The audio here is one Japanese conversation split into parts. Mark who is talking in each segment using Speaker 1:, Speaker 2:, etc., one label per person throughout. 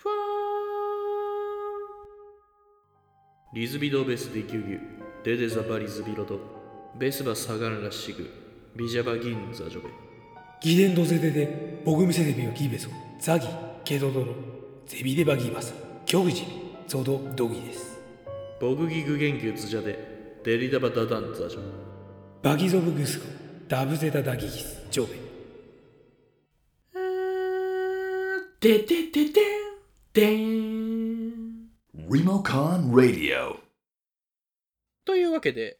Speaker 1: ファーリズビドベスディキュギュデデザバリズビロド。ベスバサガンラッシグビジャバギンザジョベ。
Speaker 2: ギデンドゼデデボグミセデビオギベソ。ザギケドドロ。ゼビデバギバサ。キョグジゾドドギです。
Speaker 1: ボグギグゲンギュツジャデデリダバダダンザジョ。
Speaker 2: バギゾブグスコ。ダブゼダダギギス。ジョベ。
Speaker 1: デデデデンデン
Speaker 3: Remocon Radio.
Speaker 1: というわけで、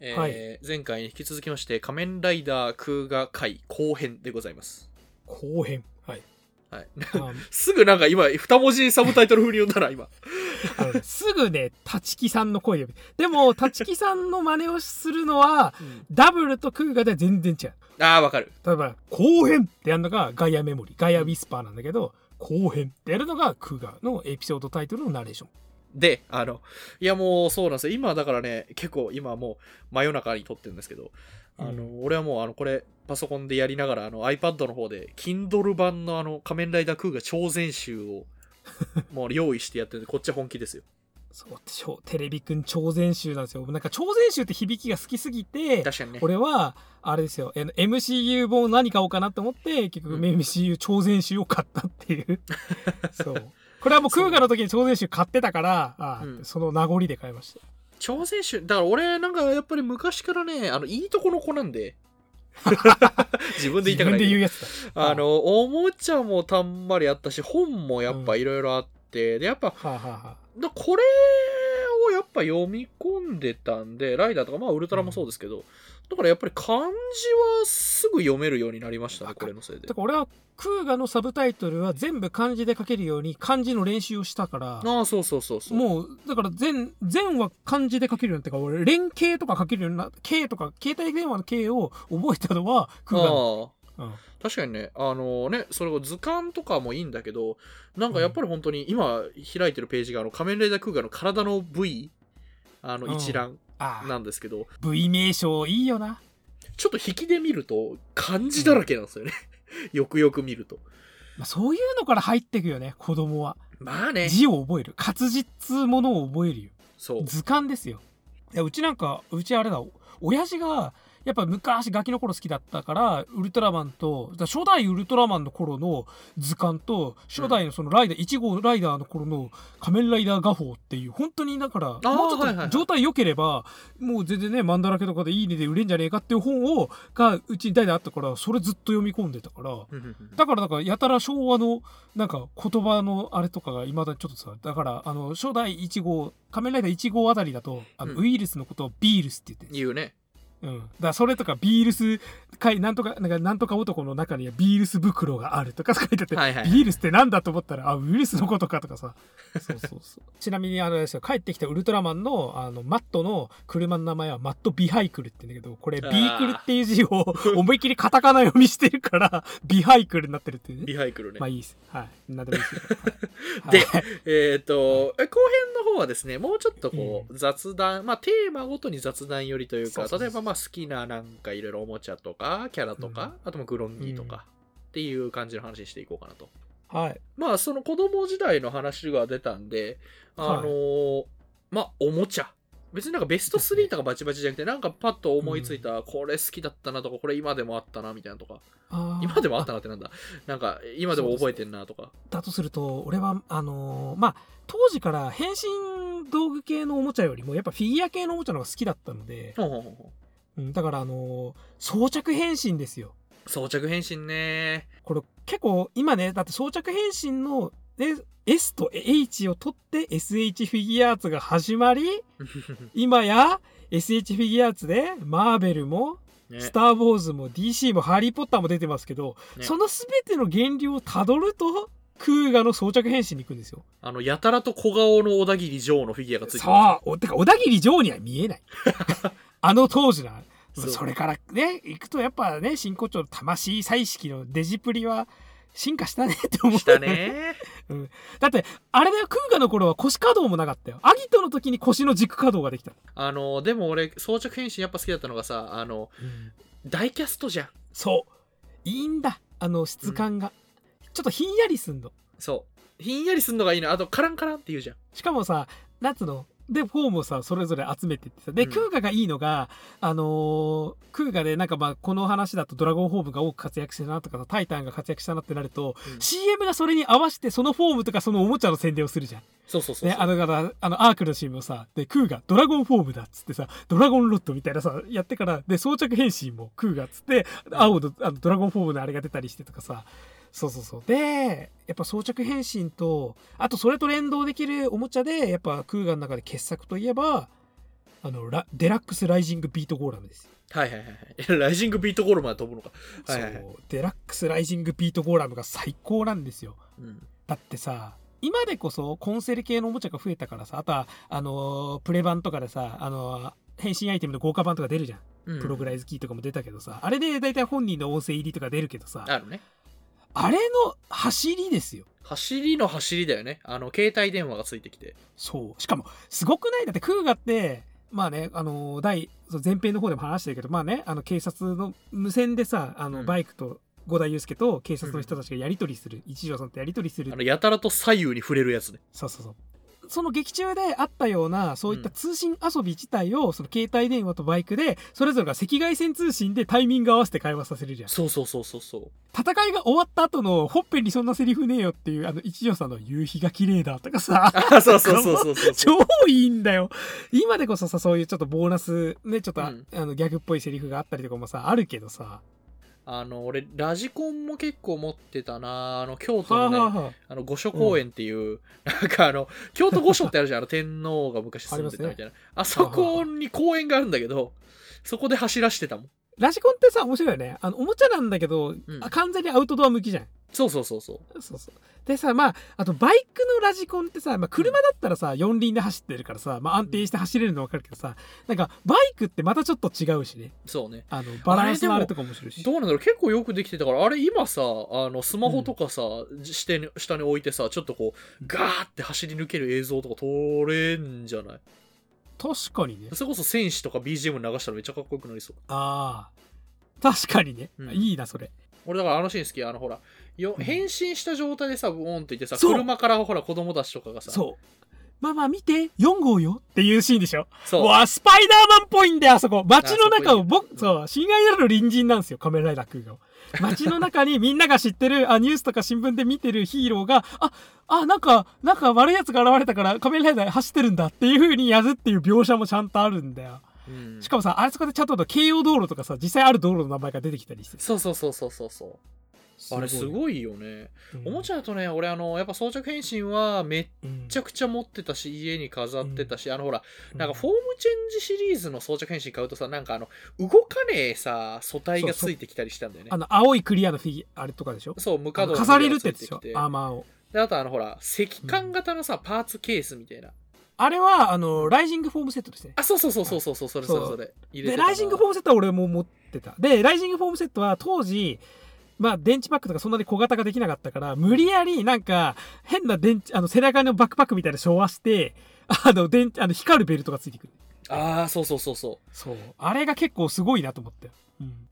Speaker 1: えー
Speaker 2: はい
Speaker 1: 前回に引き続きまして仮面ライダー空河会後編でございます。
Speaker 2: 後編はい
Speaker 1: はい、
Speaker 2: あ
Speaker 1: すぐなんか今、二文字サブタイトル風に読んだら今。
Speaker 2: すぐね立木さんの声ででも立木さんの真似をするのはダブルとクーガでは全然違う
Speaker 1: ああ、わかる。
Speaker 2: 例えば後編ってやるのがガイアメモリーガイアウィスパーなんだけど後編ってやるのがクーガのエピソードタイトルのナレーション
Speaker 1: で、あの、いやもうそうなんですよ。今だからね、結構今もう真夜中に撮ってるんですけど、あの、
Speaker 2: う
Speaker 1: 俺はもうあの、これ、パソコンでやりながら、あの、iPad の方で、Kindle 版のあの、仮面ライダー空河超全集を、もう用意してやってるんで、こっちは本気ですよ。
Speaker 2: そう超テレビくん超全集なんですよ。なんか超全集って響きが好きすぎて
Speaker 1: 確かにね。
Speaker 2: 俺はあれですよ。MCU 本何買おうかなと思って結局
Speaker 1: うん。
Speaker 2: MCU 超全集を買ったっていう。そう。これはもうクーガの時に超全集買ってたからあ、
Speaker 1: う。ん。
Speaker 2: その名残で買いました。
Speaker 1: 超選手、だから俺なんかやっぱり昔からね、あの、いいとこの子なんで、自分で言いたくない
Speaker 2: 自分で言うやつだ。
Speaker 1: あの、おもちゃもたんまりあったし、本もやっぱいろいろあって、で、やっぱ、
Speaker 2: はあ、はあはあ、
Speaker 1: だこれをやっぱ読み込んでたんで、ライダーとか、まあ、ウルトラもそうですけど、だからやっぱり漢字はすぐ読めるようになりましたね、これのせいで
Speaker 2: だ。から俺はクーガのサブタイトルは全部漢字で書けるように漢字の練習をしたから
Speaker 1: ああ、そうそうそうそう。
Speaker 2: もうだから全全は漢字で書けるようになってか俺連携とか書けるようにな K とか携帯電話の K を覚えたのはクーガの、
Speaker 1: 確かにね、あのね、それを図鑑とかもいいんだけど、なんかやっぱり本当に今開いてるページがあの仮面ライダー空河の体の部位、あの
Speaker 2: うん。
Speaker 1: 一覧なんですけど、
Speaker 2: V 名称いいよな。
Speaker 1: ちょっと引きで見ると漢字だらけなんですよね。よくよく見ると。
Speaker 2: まあ、そういうのから入ってくよね子供は。
Speaker 1: まあね、
Speaker 2: 字を覚える。活字っつうものを覚えるよ。
Speaker 1: そう。
Speaker 2: 図鑑ですよ。いやうちなんかうちあれだ。親父がやっぱ昔ガキの頃好きだったからウルトラマンと初代ウルトラマンの頃の図鑑と初代のそのライダー、1号ライダーの頃の仮面ライダー画法っていう本当にだからもうちょっと状態良ければもう全然ねマンダラケとかでいいねで売れんじゃねえかっていう本をがうちに代々あったからそれずっと読み込んでたから。だからだからやたら昭和のなんか言葉のあれとかがいまだにちょっとさだからあの初代1号仮面ライダー1号あたりだとあの、
Speaker 1: うん。
Speaker 2: ウイルスのことをビールスって言って
Speaker 1: 言うね。
Speaker 2: うん、だそれとかビールスかいなんとかなんかなんとか男の中にはビールス袋があるとか書いてあって、
Speaker 1: はいはい
Speaker 2: ビールスってなんだと思ったらあウイルスのことかとかさ。そうそうそう。ちなみにあのですよ帰ってきたウルトラマンのあのマットの車の名前はマットビハイクルって言うんだけどこれビ
Speaker 1: あー
Speaker 2: ークルっていう字を 思いっきりカタカナ読みしてるからビハイクルになってるっていう。ね
Speaker 1: リハイクルね。
Speaker 2: まあいいです。はい。なんでもいいですよ。は い
Speaker 1: で
Speaker 2: はい。
Speaker 1: えっ、と、え後編の方はですね、もうちょっとこう、雑談、まあテーマごとに雑談寄りというか、例えばまあ好きななんかいろいろおもちゃとか、キャラとか、あともグロンギーとか、っていう感じの話していこうかなと。
Speaker 2: はい。
Speaker 1: まあその子供時代の話が出たんで、あのーまあおもちゃ。別になんかベスト3とかバチバチじゃなくて、なんかパッと思いついた、これ好きだったなとか、これ今でもあったなみたいなとか、今でもあったなってなんだ、なんか今でも覚えてんなとか。
Speaker 2: だとすると、俺は、あのーまあ、当時から変身道具系のおもちゃよりも、やっぱフィギュア系のおもちゃの方が好きだったので、うん、だから、あのー装着変身ですよ。
Speaker 1: 装着変身ね。
Speaker 2: これ結構、今ね、だって装着変身の、ね S と H を取って SH フィギュアーツが始まり、今や SH フィギュアーツでマーベルも
Speaker 1: ね
Speaker 2: スター・ウォーズも DC もハリー・ポッターも出てますけど、
Speaker 1: ね
Speaker 2: その全ての源流をたどるとクーガの装着変身に行くんですよ。
Speaker 1: あの、やたらと小顔の小田切城のフィギュアがついて
Speaker 2: そ
Speaker 1: ま
Speaker 2: うおてか小田切城には見えない。あの当時な
Speaker 1: そ
Speaker 2: れからね行くとやっぱね真骨頂の魂彩色のデジプリは進化したねって思う。
Speaker 1: す。したね。
Speaker 2: だってあれだよクーガの頃は腰可動もなかったよ。アギトの時に腰の軸可動ができた。
Speaker 1: あの、でも俺、装着変身やっぱ好きだったのがさ、あの、大キャストじゃん。
Speaker 2: そういいんだあの質感が、ちょっとひんやりすんの。
Speaker 1: そひんやりすんのがいいなあとカランカランって言うじゃん
Speaker 2: しかもさなんつうの？でフォームをさそれぞれ集めてってさ。で、
Speaker 1: うん。
Speaker 2: クーガがいいのがあのークーガでなんかまあこの話だとドラゴンフォームが多く活躍したなとかさタイタンが活躍したなってなると、
Speaker 1: うん。
Speaker 2: CM がそれに合わせてそのフォームとかそのおもちゃの宣伝をするじゃん。
Speaker 1: そうそうそう
Speaker 2: ね、あのだからあのアークの CM もさでクーガドラゴンフォームだっつってさドラゴンロッドみたいなさやってからで装着変身もクーガっつって青のあのドラゴンフォームのあれが出たりしてとかさそうそうそう。でやっぱ装着変身とあとそれと連動できるおもちゃでやっぱクウガの中で傑作といえばあのラデラックスライジングビートゴーラムですよ。
Speaker 1: はいはいはいはい。ライジングビートゴールまで飛ぶのか。はいはいはい。
Speaker 2: そう。デラックスライジングビートゴーラムが最高なんですよ。
Speaker 1: うん。
Speaker 2: だってさ今でこそコンセル系のおもちゃが増えたからさあとはあのープレバンとかでさあのー変身アイテムの豪華版とか出るじゃん、
Speaker 1: うん。
Speaker 2: プログライズキーとかも出たけどさあれで大体本人の音声入りとか出るけどさあ
Speaker 1: あるね
Speaker 2: れの走りですよ。
Speaker 1: 走りの走りだよね。あの携帯電話がついてきて。
Speaker 2: そう。しかもすごくない？だってクーガってまあねあのー第前編の方でも話してるけどまあねあの警察の無線でさあの
Speaker 1: うん。
Speaker 2: バイクと五代祐介と警察の人たちがやり取りする、一条さんとやり取りする。
Speaker 1: あのやたらと左右に触れるやつね。
Speaker 2: そうそうそう。その劇中であったようなそういった通信遊び自体をその携帯電話とバイクでそれぞれが赤外線通信でタイミング合わせて会話させるじゃん。
Speaker 1: そうそうそうそうそう。
Speaker 2: 戦いが終わった後のほっぺにそんなセリフねえよっていうあの一条さんの夕日が綺麗だとかさ。
Speaker 1: あそうそうそうそうそう
Speaker 2: 超いいんだよ。今でこそさそういうちょっとボーナスねちょっと、
Speaker 1: うん。
Speaker 2: あのギャグっぽいセリフがあったりとかもさあるけどさ
Speaker 1: あの俺ラジコンも結構持ってたなあの京都
Speaker 2: はあ
Speaker 1: のね、
Speaker 2: はあはあ
Speaker 1: あ。の御所公園っていう、なんかあの京都御所ってあるじゃんあの天皇が昔住んでたみたいな。あ,、そこに公園があるんだけどそこで走らしてたもん
Speaker 2: ラジコンってさ面白いよね。あのおもちゃなんだけど、
Speaker 1: ん。
Speaker 2: あ完全にアウトドア向きじゃん。
Speaker 1: そうそうそうそう。
Speaker 2: そうそう。でさ、まあ、あとバイクのラジコンってさ、まあ、車だったらさ、四輪で走ってるからさ、まあ、安定して走れるの分かるけどさ、なんか、バイクってまたちょっと違うしね。
Speaker 1: そうね。
Speaker 2: あの、バランスのあるとか面白いし。
Speaker 1: どうなんだろう結構よくできてたからあれ今さあのスマホとかさ、下に下に置いてさちょっとこうガーって走り抜ける映像とか撮れんじゃない？
Speaker 2: 確かにね。
Speaker 1: それこそ戦士とか BGM 流したらめっちゃかっこよくなりそう
Speaker 2: ああ。確かにね。
Speaker 1: うん
Speaker 2: いいな、それ。
Speaker 1: 俺だからあのシーン好きあのほらよ
Speaker 2: うん
Speaker 1: 変身した状態でさブオンって言ってさ車からほら子供たちとかがさ
Speaker 2: そう。ママ見て、4号よっていうシーンでしょ。
Speaker 1: そう
Speaker 2: わあ、スパイダーマンっぽいんだよ、あそこ。街の中を、僕、そう、親愛なる隣人なんですよ、仮面ライダー空が。街の中にみんなが知ってる、あ、ニュースとか新聞で見てるヒーローが、あ、あ、なんか、なんか悪い奴が現れたから仮面ライダー走ってるんだっていう風にやるっていう描写もちゃんとあるんだよ。
Speaker 1: うん
Speaker 2: しかもさ、あそこでちゃんと京葉道路とかさ、実際ある道路の名前が出てきたりして。
Speaker 1: そうそうそうそうそうそうあれす
Speaker 2: い。
Speaker 1: ごいよね、
Speaker 2: うん。
Speaker 1: おもちゃだとね俺あのやっぱ装着変身はめっ
Speaker 2: うん
Speaker 1: ちゃくちゃ持ってたし家に飾ってたし、あのほら
Speaker 2: うん。
Speaker 1: なんかフォームチェンジシリーズの装着変身買うとさなんかあの動かねえさ素体がついてきたりしたんだよね。
Speaker 2: あの、青いクリアのフィギュア、あれとかでしょ？
Speaker 1: そうムカド
Speaker 2: あの飾れるってやつでしょ？アーマーを。
Speaker 1: であとあのほら赤管型のさ、パーツケースみたいな。
Speaker 2: あれは、あの、ライジングフォームセットですね。
Speaker 1: あそうそうそうそうそうそうそれそれそれ。
Speaker 2: で、ライジングフォームセットは俺も持ってた。で、ライジングフォームセットは当時、まあ、電池パックとかそんなに小型ができなかったから、無理やりなんか、変な電池、あの、背中のバックパックみたいなの昭和して、あの、電あの光るベルトがついてくる。
Speaker 1: ああそうそうそうそう
Speaker 2: そう。あれが結構すごいなと思って。うん。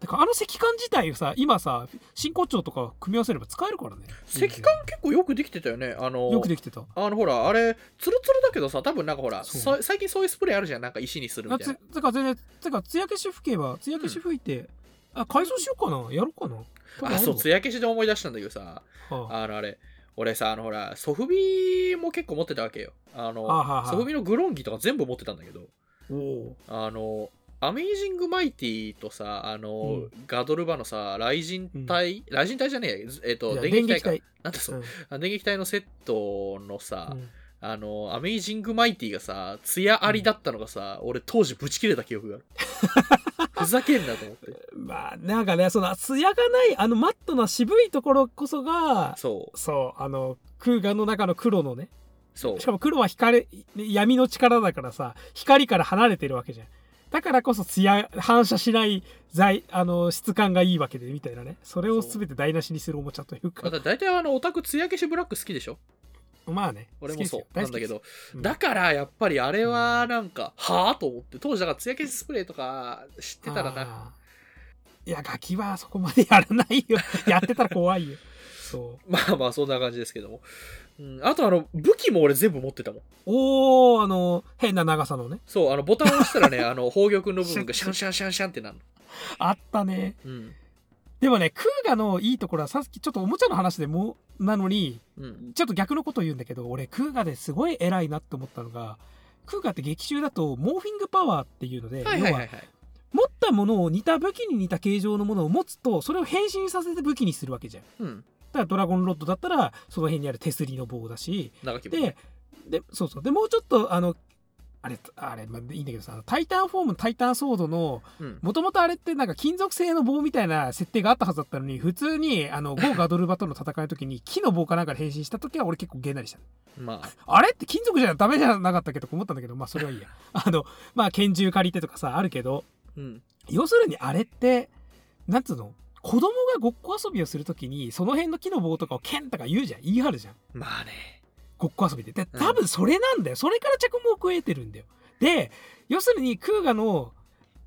Speaker 2: だからあの石管自体さ、今さ、真骨頂とか組み合わせれば使えるからね。
Speaker 1: 赤管結構よくできてたよねあの
Speaker 2: よくできてた。
Speaker 1: あのほらあれツルツルだけどさ多分なんかほら最近そういうスプレーあるじゃんなんか石にするみたいな
Speaker 2: つか全然、つか、艶消し吹けば、艶消し吹いて、あ、改造しようかな。やろうかな。
Speaker 1: あそう
Speaker 2: るわ
Speaker 1: 艶消しで思い出したんだけどさ。
Speaker 2: はあ。
Speaker 1: あのあれ。俺さあのほらソフビも結構持ってたわけよ。あの
Speaker 2: はあはあはあ。
Speaker 1: ソフビのグロンギとか全部持ってたんだけど。あのアメイジングマイティとさあの、
Speaker 2: うん。
Speaker 1: ガドルバのさ雷神隊、雷神隊じゃねえや。えっ、と電撃隊か。
Speaker 2: 電撃
Speaker 1: なんだそ
Speaker 2: 隊
Speaker 1: う、あ電撃隊のセットのさ、
Speaker 2: うん
Speaker 1: あのアメイジングマイティがさ艶ありだったのがさ、俺当時ブチ切れた記憶がある。ふざけんなと思って。
Speaker 2: まあなんかねその艶がないあのマットな渋いところこそが
Speaker 1: そう。
Speaker 2: そうあの空間の中の黒のね。
Speaker 1: そう。
Speaker 2: しかも黒は光闇の力だからさ光から離れてるわけじゃん。だからこそ艶反射しない材あの質感がいいわけでみたいなね。それを全て台無しにするおもちゃという
Speaker 1: ま
Speaker 2: か
Speaker 1: た大体あのオタク艶消しブラック好きでしょ？
Speaker 2: まあね
Speaker 1: 俺もそうなんだけど、
Speaker 2: うん。
Speaker 1: だからやっぱりあれはなんか、はあと思って当時だから艶消しスプレーとか知ってたらな。
Speaker 2: いやガキはそこまでやらないよ。やってたら怖いよ。そう。
Speaker 1: まあまあそんな感じですけども、うん、あとあの武器も俺全部持ってたもん。
Speaker 2: おーあの変な長さのね。
Speaker 1: そうあのボタンを押したらねあの 宝玉の部分がシャンシャンシャンシャンってなるの。
Speaker 2: あったね。
Speaker 1: うん
Speaker 2: でもねクーガのいいところはさっきちょっとおもちゃの話でもなのに
Speaker 1: うん。
Speaker 2: ちょっと逆のことを言うんだけど俺クーガですごい偉いなって思ったのがクーガって劇中だとモーフィングパワーっていうので、要は持ったものを似た武器に似た形状のものを持つとそれを変身させて武器にするわけじゃん。だ
Speaker 1: うん。
Speaker 2: からドラゴンロッドだったらその辺にある手すりの棒だし。ででそうそう。でもうちょっとあのあれあれ、まあ、いいんだけどさタイタンフォームタイタンソードの
Speaker 1: うん。
Speaker 2: もともとあれってなんか金属製の棒みたいな設定があったはずだったのに普通にあの ゴーガドルバとの戦いの時に木の棒かなんかで変身した時は俺結構げんなりした
Speaker 1: まあ。
Speaker 2: あれって金属じゃダメじゃなかったっけとか思ったんだけどまあそれはいいや。あのまあ拳銃借りてとかさあるけど
Speaker 1: うん。
Speaker 2: 要するにあれってなんつうの？子供がごっこ遊びをする時にその辺の木の棒とかをケンとか言うじゃん。言い張るじゃん。
Speaker 1: まあね
Speaker 2: ごっこ遊びで。で
Speaker 1: うん。
Speaker 2: 多分それなんだよ、それから着目を得てるんだよ。で要するにクーガの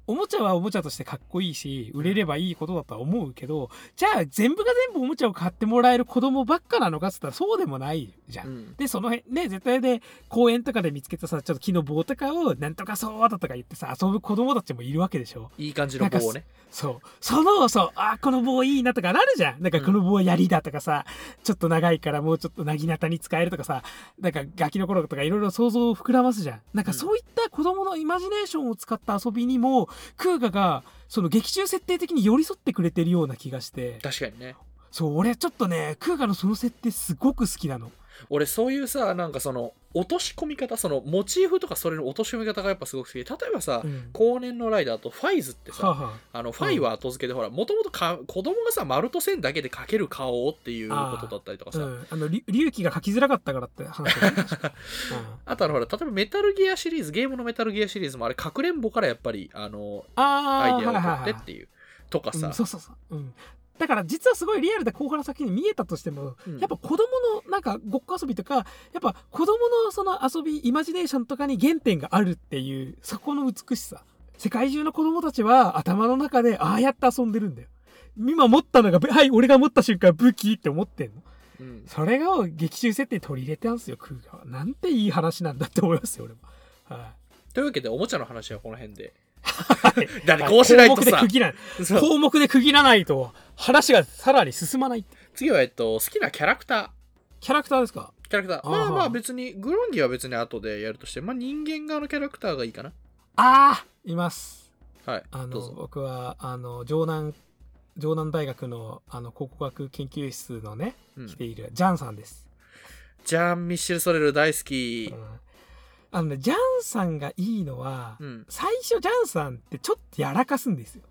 Speaker 2: おもちゃはおもちゃとしてかっこいいし売れればいいことだとは思うけどじゃあ全部が全部おもちゃを買ってもらえる子供ばっかなのかっつったらそうでもないじゃん、
Speaker 1: うん。
Speaker 2: でその辺ね絶対で公園とかで見つけたさちょっと木の棒とかをなんとかそうだとか言ってさ遊ぶ子供たちもいるわけでしょ。
Speaker 1: いい感じの棒をね。
Speaker 2: そうそのそうあこの棒いいなとかなるじゃん。なんかこの棒は槍だとかさ、ちょっと長いからもうちょっとなぎなたに使えるとかさなんかガキの頃とかいろいろ想像を膨らますじゃん。なんかそういった子供のイマジネーションを使った遊びにもクーガがその劇中設定的に寄り添ってくれてるような気がして。
Speaker 1: 確かにね。
Speaker 2: そう俺ちょっとねクーガのその設定すごく好きなの
Speaker 1: 俺そういうさなんかその落とし込み方そのモチーフとかそれの落とし込み方がやっぱすごく好きで例えばさ、
Speaker 2: うん。
Speaker 1: 後年のライダーとファイズってさ、
Speaker 2: はあは
Speaker 1: あ。のファイは後付けでほらもともと子供がさ丸と線だけで描ける顔っていうことだったりとかさ。あ,、
Speaker 2: あうん、あのり隆起が書きづらかったからって話。うん。
Speaker 1: とあのほら例えばメタルギアシリーズゲームのメタルギアシリーズもあれかくれんぼからやっぱりあのアイデアを
Speaker 2: はいはいはい
Speaker 1: 取ってっていう。とかさ、
Speaker 2: うん、そうそうそう、うん、だから実はすごいリアルで後半の先に見えたとしても、
Speaker 1: うん。
Speaker 2: やっぱ子供のなんかごっこ遊びとかやっぱ子供のその遊びイマジネーションとかに原点があるっていうそこの美しさ。世界中の子供たちは頭の中でああやって遊んでるんだよ。今持ったのがはい俺が持った瞬間武器って思ってんの。
Speaker 1: うん。
Speaker 2: それが劇中設定に取り入れてたんですよクーガは。なんていい話なんだって思いますよ俺も。はい。
Speaker 1: というわけでおもちゃの話はこの辺で。
Speaker 2: はい
Speaker 1: だってこうしないと
Speaker 2: 項目で
Speaker 1: さ
Speaker 2: 区切らない項目で区切らないと話がさらに進まない
Speaker 1: 次はえっと好きなキャラクター。
Speaker 2: キャラクターですか？
Speaker 1: キャラクター。まあまあ別にグロンギは別に後でやるとしてまあ人間側のキャラクターがいいかな。
Speaker 2: ああいます。
Speaker 1: はい
Speaker 2: あの僕はあの城南城南大学のあの考古学研究室のね
Speaker 1: うん。
Speaker 2: 来ているジャンさんです、
Speaker 1: ジャン・ミッシェル・ソレル大好き。
Speaker 2: うんあのねジャンさんがいいのは、
Speaker 1: うん。
Speaker 2: 最初ジャンさんってちょっとやらかすんですよ。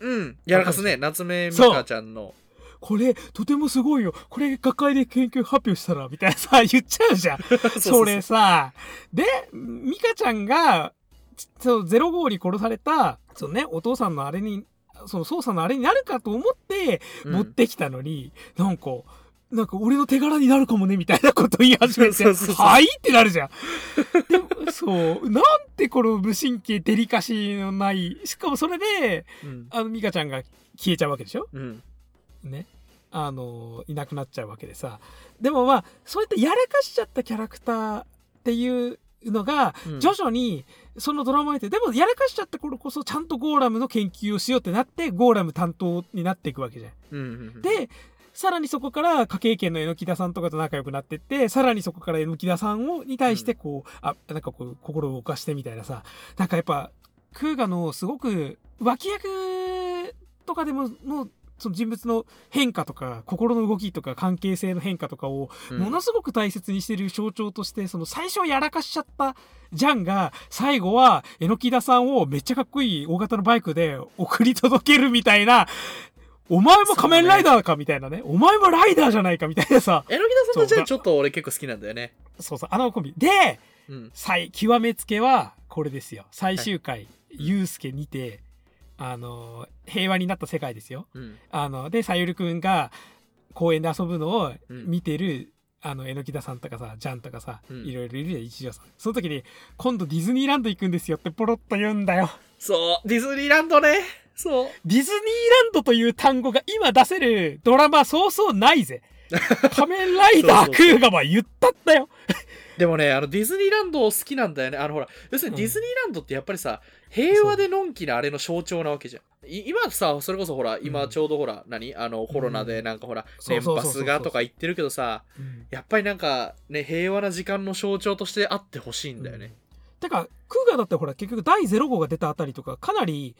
Speaker 1: うん。やらかすね。夏目美香ちゃんの。
Speaker 2: これとてもすごいよ。これ学会で研究発表したらみたいなさ言っちゃうじゃん。それさで美香ちゃんがそうゼロ号に殺されたそのねお父さんのあれにその捜査のあれになるかと思って
Speaker 1: うん。
Speaker 2: 持ってきたのに、なんかなんか俺の手柄になるかもねみたいなこと言い始めてはい？ってなるじゃん。でもそう。なんてこの無神経デリカシーのない。しかもそれで
Speaker 1: うん。
Speaker 2: あの美香ちゃんが消えちゃうわけでしょ？
Speaker 1: うん。
Speaker 2: ね。あのいなくなっちゃうわけでさ。でもまあそういったやらかしちゃったキャラクターっていうのが
Speaker 1: うん。
Speaker 2: 徐々にそのドラマを見て、でもやらかしちゃった頃こそちゃんとゴーラムの研究をしようってなってゴーラム担当になっていくわけじゃん。
Speaker 1: うんうん。
Speaker 2: でさらにそこから科警研の榎木田さんとかと仲良くなってってさらにそこから榎木田さんをに対してこう、あなんかこう心を動かしてみたいなさなんかやっぱクーガのすごく脇役とかでものその人物の変化とか心の動きとか関係性の変化とかを
Speaker 1: うん。
Speaker 2: ものすごく大切にしてる象徴としてその最初はやらかしちゃったジャンが最後は榎木田さんをめっちゃかっこいい大型のバイクで送り届けるみたいなお前も仮面ライダーかみたいなね。お前もライダーじゃないかみたいなさ。
Speaker 1: 榎木田さんとじゃあちょっと俺結構好きなんだよね。
Speaker 2: そうそうあのコンビ。で
Speaker 1: うん。
Speaker 2: 最極めつけはこれですよ。最終回、ユウスケにてあの平和になった世界ですよ。
Speaker 1: うん。
Speaker 2: あのでさゆるくんが公園で遊ぶのを
Speaker 1: うん。
Speaker 2: 見てる、あの榎木田さんとかさジャンとかさ、
Speaker 1: うん。
Speaker 2: いろいろいるじゃん一条さん。その時に「今度ディズニーランド行くんですよ」ってポロッと言うんだよ。
Speaker 1: そうディズニーランドねそう。
Speaker 2: ディズニーランドという単語が今出せるドラマそうそうないぜ。仮面ライダークーガは言ったったよ。
Speaker 1: でもね、あの、ディズニーランド好きなんだよね。あの、ほら、要するにディズニーランドってやっぱりさ、平和でのんきなあれの象徴なわけじゃん。い今さ、それこそほら、今ちょうどほら、何？あの、コロナでなんかほら、年パスがとか言ってるけどさ、やっぱりなんか、ね、平和な時間の象徴としてあってほしいんだよね。
Speaker 2: てかクーガだってほら結局第0号が出たあたりとかかなり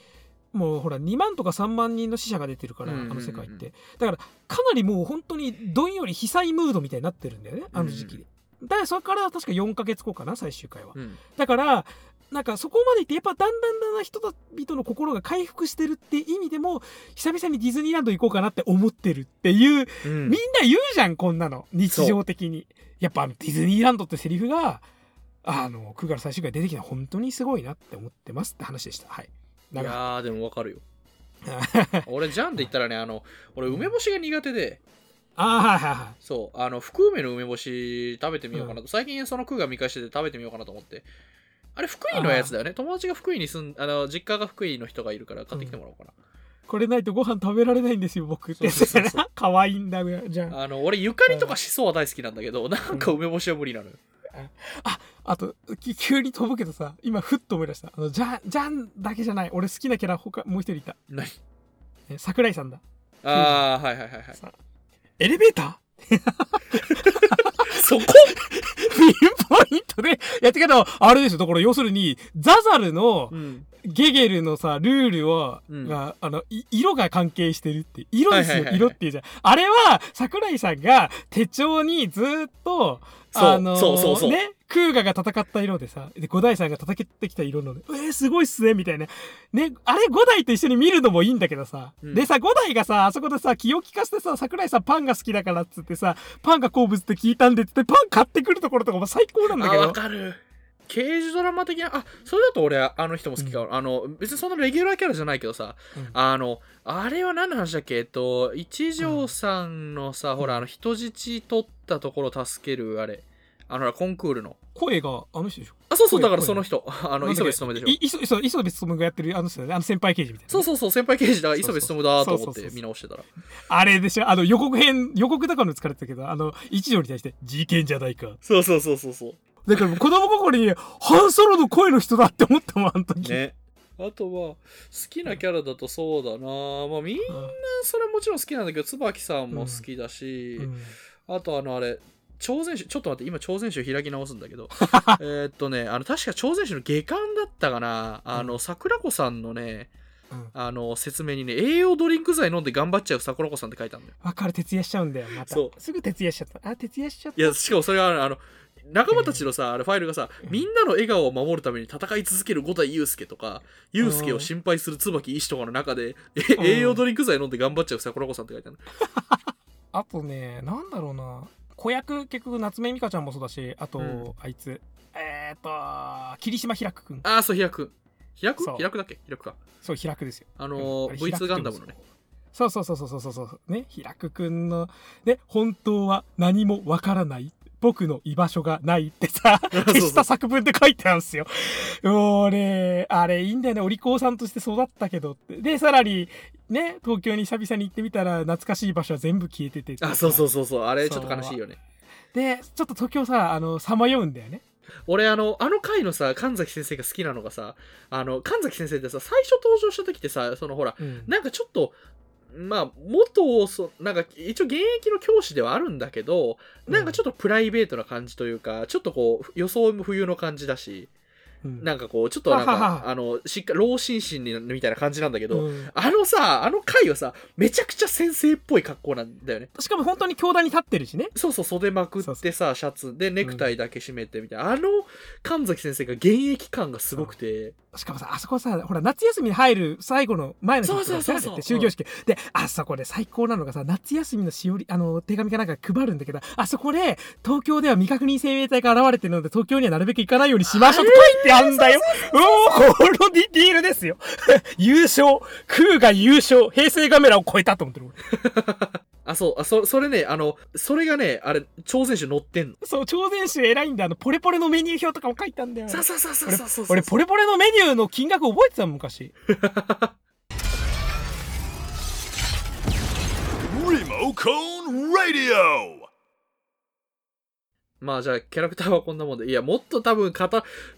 Speaker 2: もうほら2万とか3万人の死者が出てるから、あの世界って。だからかなりもう本当にどんより被災ムードみたいになってるんだよねあの時期で、だからそれから確か4ヶ月後かな最終回は、
Speaker 1: うん。
Speaker 2: だからなんかそこまでいってやっぱだんだんだんだん人々の心が回復してるって意味でも久々にディズニーランド行こうかなって思ってるっていう
Speaker 1: うん。
Speaker 2: みんな言うじゃんこんなの。日常的に。やっぱディズニーランドってセリフがあの9月最終回出てきたの本当にすごいなって思ってますって話でした。はい
Speaker 1: いやー、でもわかるよ。
Speaker 2: ら
Speaker 1: 俺、ジャンで言ったらね、あの、俺、梅干しが苦手で、
Speaker 2: あーはいはいはい
Speaker 1: そう、あの、福梅の梅干し食べてみようかなと。最近その空が見返してて食べてみようかなと思って。あれ、福井のやつだよね。友達が福井に住ん、あの、実家が福井の人がいるから買ってきてもらおうかな。
Speaker 2: これないとご飯食べられないんですよ僕って
Speaker 1: そうそうそうそう
Speaker 2: 可愛いんだよじゃん
Speaker 1: あの、俺、ゆかりとかしそは大好きなんだけど、なんか梅干しは無理なのよ。
Speaker 2: あとき急に飛ぶけどさ今ふっと思い出した。あのじゃんじゃんだけじゃない俺好きなキャラ他もう一人いた。
Speaker 1: 何？
Speaker 2: え桜井さんだ。
Speaker 1: あー、はいはいはいはい。
Speaker 2: さエレベーター？
Speaker 1: そこ？
Speaker 2: ピンポイントで。やったけどあれですよだから要するにザザルの
Speaker 1: うん。
Speaker 2: ゲゲルのさルールを、
Speaker 1: うん。
Speaker 2: があのい色が関係してるって。色ですよ、色っていうじゃん。あれは桜井さんが手帳にずっとあのー
Speaker 1: そうそうそう。
Speaker 2: ねクーガが戦った色でさで五代さんが戦ってきた色のねえー、すごいっすねみたいな。ねあれ五代と一緒に見るのもいいんだけどさ、
Speaker 1: うん。
Speaker 2: でさ五代がさあそこでさ気を利かせてさ桜井さんパンが好きだからっつってさパンが好物って聞いたんでってパン買ってくるところとかも最高なん
Speaker 1: あ、
Speaker 2: だけど。
Speaker 1: わかる。刑事ドラマ的な、あ、それだと俺、あの人も好きかも。あの、別にそんなレギュラーキャラじゃないけどさ、
Speaker 2: うん。
Speaker 1: あの、あれは何の話だっけ？えっと、一条さんのさ、ほら、あの、人質取ったところを助ける、あれ。あの、コンクールの。
Speaker 2: 声があの人でしょ？
Speaker 1: あ、そうそう、
Speaker 2: 声
Speaker 1: だからその人。あの、磯部勤でしょ。
Speaker 2: い。磯部勤がやってるあの人ね。あの先輩刑事みたいなね、
Speaker 1: そうそうそう、先輩刑事だ。から磯部勤だと思って見直してたら。
Speaker 2: あれでしょ？あの予告編予告とかの疲れてたけどあの一条に対して事件じゃないか。
Speaker 1: そうそうそうそうそ
Speaker 2: だから子供心にハンソロの声の人だって思ったもんあの時、
Speaker 1: う。ね。あとは、好きなキャラだとそうだな。まあみんな
Speaker 2: うん。
Speaker 1: それもちろん好きなんだけど、椿さんも好きだし、
Speaker 2: うん
Speaker 1: あとあのあれ、超前集、ちょっと待って、今超前集開き直すんだけど、えーっとね、あの、確か超前集の下巻だったかな、あの、桜子さんのね、
Speaker 2: うん。
Speaker 1: あの、説明にね、栄養ドリンク剤飲んで頑張っちゃう桜子さんって書いてあるんだよ。
Speaker 2: わかる徹夜しちゃうんだよまた。
Speaker 1: そう。
Speaker 2: すぐ徹夜しちゃった。あ徹夜しちゃった。
Speaker 1: いや、しかもそれは、あの、仲間たちのさ、あれファイルがさ、
Speaker 2: うん。
Speaker 1: みんなの笑顔を守るために戦い続ける五代祐介とか、祐介を心配する椿医師とかの中で、栄養ドリンク剤飲んで頑張っちゃう桜子さんって書いてある。
Speaker 2: あとねなんだろうな。子役結局夏目美香ちゃんもそうだしあと、
Speaker 1: うん。
Speaker 2: あいつ。えっ、と霧島ひらくくん。
Speaker 1: あー、そう、開く。開く
Speaker 2: そう。
Speaker 1: 開くだっけ？開くか。
Speaker 2: そうひらくですよ。
Speaker 1: あのー、
Speaker 2: うんあれ
Speaker 1: V2 ガンダムのね。
Speaker 2: そうそうそうそうそうそうそう。ねひらくくんのね本当は何もわからない僕の居場所がないってさ 消した作文で書いてあるんですよ。俺あれいいんだよね。お利口さんとして育ったけどって。でさらにね東京に久々に行ってみたら懐かしい場所は全部消えてて
Speaker 1: あ、そうそうそうそう。あれちょっと悲しいよね。
Speaker 2: でちょっと東京さあのさまようんだよね。
Speaker 1: 俺あのあの回のさ神崎先生が好きなのがさあの神崎先生ってさ最初登場した時ってさそのほら
Speaker 2: うん
Speaker 1: なんかちょっとまあ元そなんか一応現役の教師ではあるんだけどなんかちょっとプライベートな感じというかちょっとこう予想も冬の感じだし
Speaker 2: うん
Speaker 1: なんかこうちょっとなん
Speaker 2: ははは
Speaker 1: かあのしっか老紳士にみたいな感じなんだけど、
Speaker 2: うん
Speaker 1: あのさあの回はさめちゃくちゃ先生っぽい格好なんだよね
Speaker 2: しかも本当に教壇に立ってるしね。
Speaker 1: そうそう、袖まくってさ、シャツでネクタイだけ締めてみたいな。あの神崎先生が現役感がすごくて。
Speaker 2: しかもさあそこさほら夏休みに入る最後の前の日とか
Speaker 1: そうそうそうそう。
Speaker 2: さ終業式。であそこで最高なのがさ夏休みのしおりあの手紙かなんか配るんだけどあそこで東京では未確認生命体が現れてるので東京にはなるべく行かないようにしましょうって書いてあんだよ。おおこのディティールですよ。優勝。クーが優勝。平成ガメラを超えたと思ってる俺
Speaker 1: あ、そう、あそそれね、あの、それがね、あれ、超選手乗ってんの。
Speaker 2: そう超前集偉いんであのポレポレのメニュー表とかも書いたんだよ
Speaker 1: そうそうそうそう
Speaker 2: 俺
Speaker 1: そうそう。
Speaker 2: 俺ポレポレのメニューの金額覚えてたもん昔
Speaker 3: Remocone Radio!
Speaker 1: まあじゃあキャラクターはこんなもんでいやもっと多分語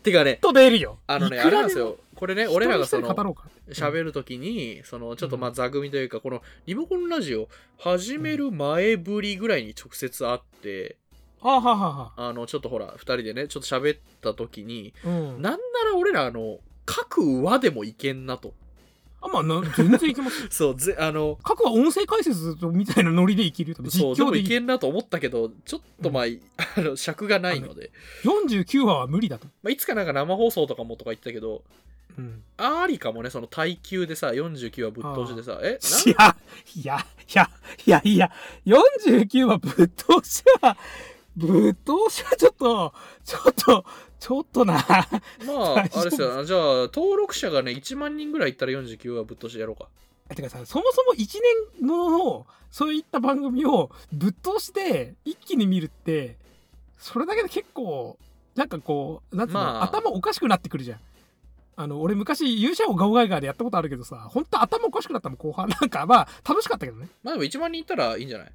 Speaker 1: てかね
Speaker 2: と出るよ
Speaker 1: あのねあれなんですよこれね俺らがその喋るときに、そのちょっとまあ座組というか、このリモコンラジオ始める前ぶりぐらいに直接会って、
Speaker 2: はあはあはあは
Speaker 1: あ。のちょっとほら2人でねちょっと喋ったときに
Speaker 2: あうん。
Speaker 1: なんなら俺らあの各話でもいけんなと
Speaker 2: あまあな全然いけますよ。
Speaker 1: そうぜあの
Speaker 2: 過去は音声解説みたいなノリでいけるよ実
Speaker 1: そうでもい
Speaker 2: 況でい
Speaker 1: けんなと思ったけどちょっとまあ、あの尺がないので、
Speaker 2: 49話は無理だと、
Speaker 1: まあ、いつかなんか生放送とかもとか言ってたけど
Speaker 2: うん、
Speaker 1: ありかもねその耐久でさ49話ぶっ通しでさえ
Speaker 2: いやいやいやいやいや49話ぶっ通しはぶっ通しはちょっとちょっとちょっとな。
Speaker 1: まああれですよ。じゃあ登録者がね1万人ぐらいいったら49話ぶっ通しでやろうか。
Speaker 2: てかさそもそも1年のそういった番組をぶっ通して一気に見るってそれだけで結構なんかこうなんつうの、
Speaker 1: まあ。
Speaker 2: 頭おかしくなってくるじゃん。あの俺昔勇者をガオガイガーでやったことあるけどさ本当頭おかしくなったもん後半。なんかまあ楽しかったけどね。
Speaker 1: まあでも1万人いったらいいんじゃない？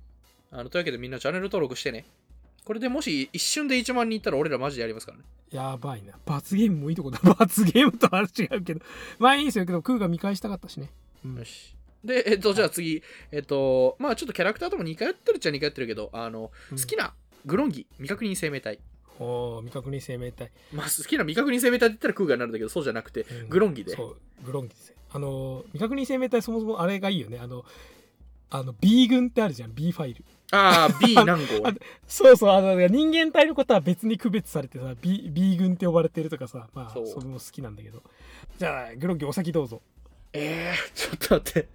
Speaker 1: あのというわけでみんなチャンネル登録してねこれでもし一瞬で1万人いったら俺らマジでやりますからね。
Speaker 2: やばいな。罰ゲームもいいとこだ。罰ゲームとは違うけど。まあいいですよけどクーが見返したかったしね、うん。
Speaker 1: よし。でえっとじゃあ次。えっとまあちょっとキャラクターとも似通ってるっちゃ似通ってるけどあの
Speaker 2: うん。
Speaker 1: 好きなグロンギ未確認生命体。
Speaker 2: おー未確認生命体。
Speaker 1: まあ好きな未確認生命体って言ったらクーガーになるんだけどそうじゃなくて
Speaker 2: うん。
Speaker 1: グロンギで。
Speaker 2: そうグロンギですよあの未確認生命体そもそもあれがいいよね。あのあの B 群ってあるじゃん。B ファイル。
Speaker 1: ああ B 何号？
Speaker 2: あそうそう。あの人間体のことは別に区別されてさ B, B 群って呼ばれてるとかさまあ
Speaker 1: そ
Speaker 2: れも好きなんだけど。じゃあグロンギお先どうぞ。
Speaker 1: えー、ちょっと待って。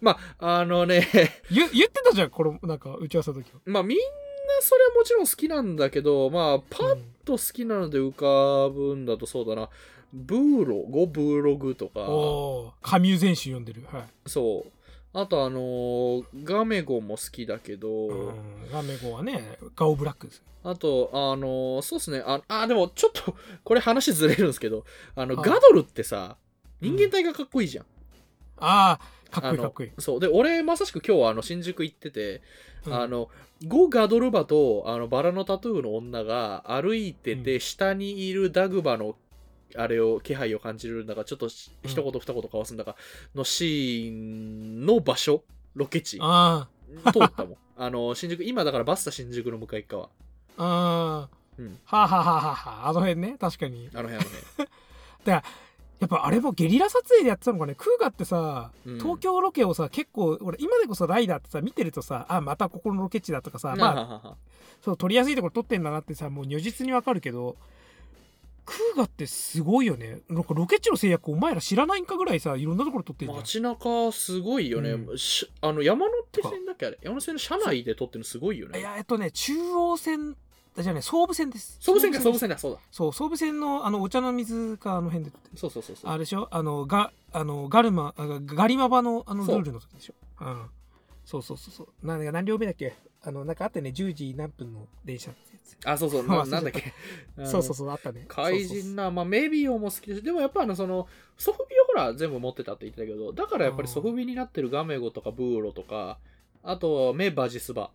Speaker 1: まああのね。
Speaker 2: 言言ってたじゃんこれなんか打ち合わせの時は。
Speaker 1: まあみんなそれはもちろん好きなんだけどまあパッと好きなので浮かぶんだとそうだな。ブーロゴブーログとか。
Speaker 2: おおカミュー全集読んでる。はい。
Speaker 1: そうあとあのーガメゴも好きだけど、
Speaker 2: うんガメゴはねガオブラックです。
Speaker 1: あとあのーそうっすね。ああでもちょっと これ話ずれるんですけどあの
Speaker 2: はい。
Speaker 1: ガドルってさ人間体がかっこいいじゃん、
Speaker 2: ああかっこいいかっこいい、
Speaker 1: そう。で俺まさしく今日はあの新宿行ってて、
Speaker 2: うん。
Speaker 1: あのゴ・ガドルバとあのバラのタトゥーの女が歩いてて、
Speaker 2: うん。
Speaker 1: 下にいるダグバのあれを気配を感じるんだかちょっと一言二言交わすんだかのシーンの場所ロケ地。
Speaker 2: あ
Speaker 1: 通ったもん。あの新宿今だからバスタ新宿の向かい側。
Speaker 2: あああ
Speaker 1: うん。
Speaker 2: はあ、はあはあはあはあ、あの辺ね確かに。
Speaker 1: あの辺あの辺。
Speaker 2: やっぱあれもゲリラ撮影でやってたのかね。クーガってさ、
Speaker 1: うん。
Speaker 2: 東京ロケをさ結構俺今でこそライダーってさ見てるとさあまたここのロケ地だとかさ、まあそう撮りやすいところ撮ってんだなってさもう如実にわかるけどクーガってすごいよね。なんかロケ地の制約お前ら知らないんかぐらいさいろんなところ撮ってんじゃん。
Speaker 1: 街中すごいよね、
Speaker 2: う
Speaker 1: しあの山手線だっけあれ？山手線の車内で撮ってるのすごいよね。
Speaker 2: いやえっとね中央線じゃあね総武線です。
Speaker 1: 総武線か総武線だそうだ。
Speaker 2: そう総武線のあのお茶の水かあの辺で撮ってる。
Speaker 1: そう。そうそうそう
Speaker 2: あれでしょ？あのがあのガルマあガガリマバのあのル
Speaker 1: そう。
Speaker 2: ールの時でしょ？うん。そうそうそうそう。なんだ何両目だっけ？あのなんかあったよね10時何分の電車って
Speaker 1: あそうそう ななんだっけ。
Speaker 2: そうそうそうあったね。
Speaker 1: 怪人なまあメビオも好きだしでもやっぱあのそのソフビをほら全部持ってたって言ってたけどだからやっぱりソフビになってるガメゴとかブーロとかあとメバジスバ。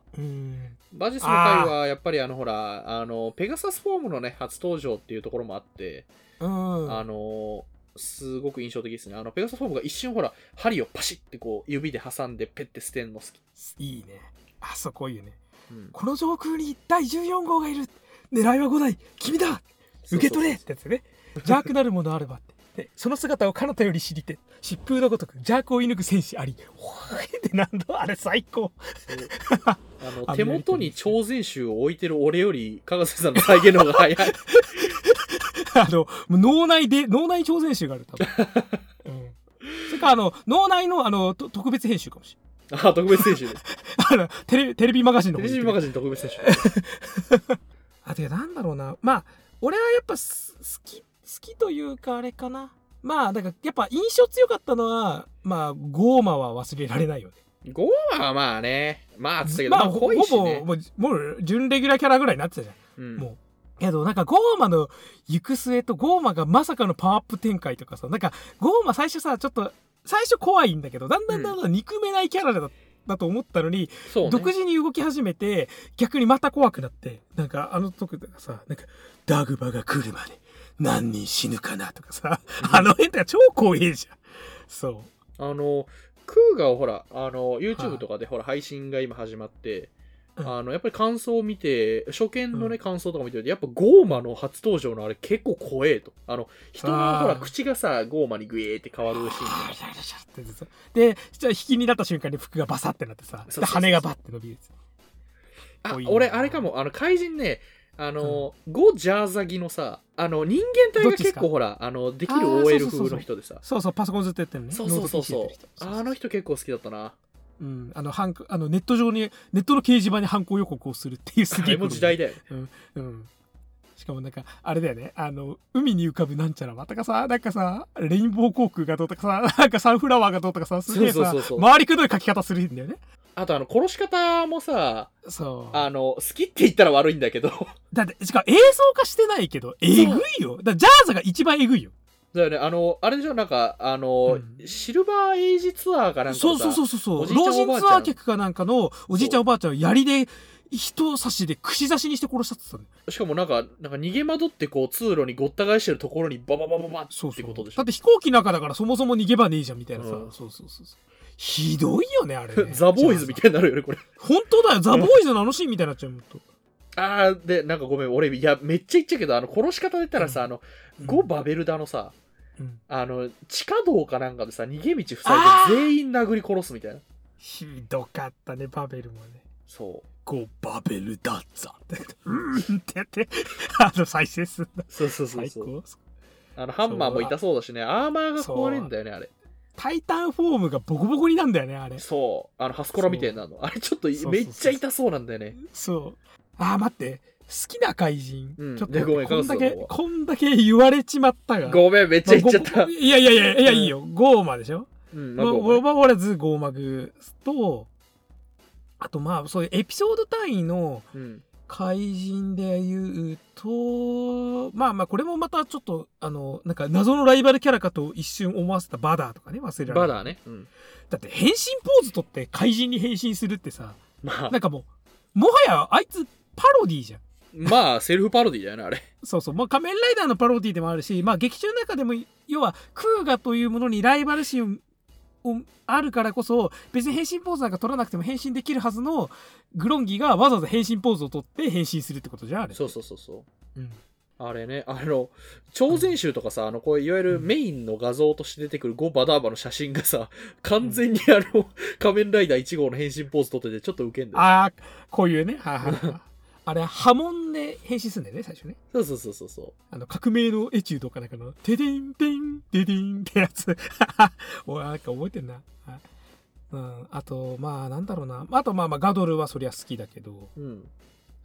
Speaker 1: バジスの回はやっぱりあのほらあのペガサスフォームのね初登場っていうところもあって
Speaker 2: うん。
Speaker 1: あのすごく印象的ですね。あの、ペガサスフォームが一瞬ほら、針をパシッてこう、指で挟んでペッて捨てんの好き。
Speaker 2: いいね。あそこいいよね。
Speaker 1: うん
Speaker 2: この上空に第14号がいる。狙いは来ない君だ。受け取れ。ってやつね。邪悪なるものあればって。でその姿を彼方より知りて。疾風のごとく邪悪を射抜く戦士あり。ほいってなんだ。あれ最高。
Speaker 1: あの、手元に超全集を置いてる俺より、かがせさんの再現の方が早い。
Speaker 2: あの、脳内で、脳内挑戦集がある、多分。うん。それから、あの、脳内の、あの、と特別編集かもしれ
Speaker 1: あ、特別選手。
Speaker 2: あの、テレビ、テレビマガジンの
Speaker 1: テレビマガジン特別選手。
Speaker 2: あ、てか、なんだろうな。まあ、俺はやっぱす、好き、好きというか、あれかな。まあ、だから、やっぱ印象強かったのは、まあ、ゴーマは忘れられないよね。
Speaker 1: ゴーマはまあね、まあ、つったけど、
Speaker 2: まあ、
Speaker 1: まあ、
Speaker 2: ほぼ、。もう、もう、準レギュラーキャラぐらいになってたじゃん。
Speaker 1: うん
Speaker 2: もう。けど、なんか、ゴーマの行く末と、ゴーマがまさかのパワーアップ展開とかさ、なんか、ゴーマ最初さ、ちょっと、最初怖いんだけど、だんだんだんだん憎めないキャラだっだと思ったのに、
Speaker 1: ね。
Speaker 2: 独自に動き始めて逆にまた怖くなってなんかあの時とかさなんかダグバが来るまで何人死ぬかなとかさあの辺とか超怖いじゃん。そう。
Speaker 1: あの、クーガをほら、あの、YouTube とかでほら、配信が今始まって、
Speaker 2: うん
Speaker 1: あの、やっぱり感想を見て、初見のね、感想とか見てると、やっぱゴーマの初登場のあれ結構怖えと。あの、人のほら、口がさ、ゴーマにグエーって変わるシーン
Speaker 2: でじゃあ引きになった瞬間に服がバサってなってさ羽がバッて伸びる
Speaker 1: あ俺、あれかも、あの、怪人ね、あの、ゴ・ジャーザギのさ、あの、人間体が結構ほら、あの、できる OL 風の人でさ。
Speaker 2: そうそうパソコンずっとやってるね
Speaker 1: そうそうそう。あの人結構好きだったな。
Speaker 2: うん、あのハンコあのネット上にネットの掲示板に犯行予告をするっていうすげえ
Speaker 1: も時代だよね。
Speaker 2: うん。うん。しかもなんかあれだよね。あの海に浮かぶなんちゃらはとかさなんかさレインボー航空がどうとかさなんかサンフラワーがどうとかさすげえさ回りくどい書き方するんだよね。
Speaker 1: あと、あの、殺し方もさ、
Speaker 2: そう。
Speaker 1: あの、好きって言ったら悪いんだけど、
Speaker 2: だってしかも映像化してないけどえぐいよ。だジャーザが一番えぐいよ
Speaker 1: だよね、あの、あれでしょ、なんか、あの、
Speaker 2: うん。
Speaker 1: シルバーエイジツアーかなんか
Speaker 2: そうそう
Speaker 1: う。
Speaker 2: そうそう。老人ツアー客かなんかのおじいちゃんおばあちゃんを槍で人差しで串刺しにして殺したって言ってたんだよ。
Speaker 1: しかもなんか、なんか逃げ惑ってこう、通路にごった返してるところにバババババってこと。でしょ
Speaker 2: だっ。て飛行機の中だからそもそも逃げ場ねえじゃんみたいなさ、
Speaker 1: うん。
Speaker 2: そうそうそうそう。ひどいよねあれね。
Speaker 1: ザ・ボーイズみたいになるよね、これ。
Speaker 2: 本当だよザ・ボーイズのあのシーンみたいになっちゃうもんと
Speaker 1: あー、で、なんかごめん、俺、いや、めっちゃ言っちゃうけど、あの、殺し方で言ったらさ、
Speaker 2: うん
Speaker 1: あの、ゴ・バベルダのさ、
Speaker 2: うん
Speaker 1: あの、地下道かなんかでさ、逃げ道塞いで全員殴り殺すみたいな。
Speaker 2: ひどかったねバベルもね
Speaker 1: そう。
Speaker 2: ゴバベルだっざってうんってやってあの再生すんだ
Speaker 1: そうそうそう
Speaker 2: 最
Speaker 1: そう。
Speaker 2: 高
Speaker 1: あの、ハンマーも痛そうだしね、アーマーが壊れんだよね、あれ。
Speaker 2: タイタンフォームがボコボコになんだよねあれ
Speaker 1: そう。あの、ハスコラみたいなの。あれちょっと
Speaker 2: そうそうそう
Speaker 1: めっちゃ痛そうなんだよね。
Speaker 2: そうあー待って。好きな怪人、
Speaker 1: うん。
Speaker 2: ちょっと
Speaker 1: でごめん
Speaker 2: こんだけこんだけ言われちまったが。
Speaker 1: ごめん、めっちゃ言っちゃった。
Speaker 2: まあ。ごいやいやいやいやいいよ。ゴーマでしょ？
Speaker 1: うん、
Speaker 2: まあ、
Speaker 1: まあごめん。
Speaker 2: 俺は俺はズゴーマグとあとまあそういうエピソード単位の
Speaker 1: うん。
Speaker 2: 怪人で言うとまあまあこれもまたちょっとあのなんか謎のライバルキャラかと一瞬思わせたバダーとかね忘れられない。
Speaker 1: バダーね。うん。
Speaker 2: だって変身ポーズ取って怪人に変身するってさ
Speaker 1: まあ、
Speaker 2: なんかもうもはやあいつパロディじゃん。
Speaker 1: まあ、セルフパロディだよね、あれ。
Speaker 2: そうそう、まあ、仮面ライダーのパロディでもあるし、まあ、劇中の中でも要はクーガというものにライバル心をあるからこそ別に変身ポーズなんか取らなくても変身できるはずのグロンギがわざわざ変身ポーズを取って変身するってことじゃんあれ。
Speaker 1: そうそうそうそう。
Speaker 2: うん。
Speaker 1: あれね、あの、超全集とかさ、あの、こういわゆるメインの画像として出てくるゴ・バダーバの写真がさ、完全にあの、仮面ライダー1号の変身ポーズ撮っててちょっとウケんだよ。
Speaker 2: ああこういうね。はいはあれ波紋で変身するんだよね最初ね。
Speaker 1: そうそうそうそうそう。
Speaker 2: あの革命のエチュードかなんかの「テデンテンテデン」ってやつ。おいなんか覚えてんな、はい。うん、あとまあなんだろうな。あとまあまあガドルはそりゃ好きだけど。
Speaker 1: うん。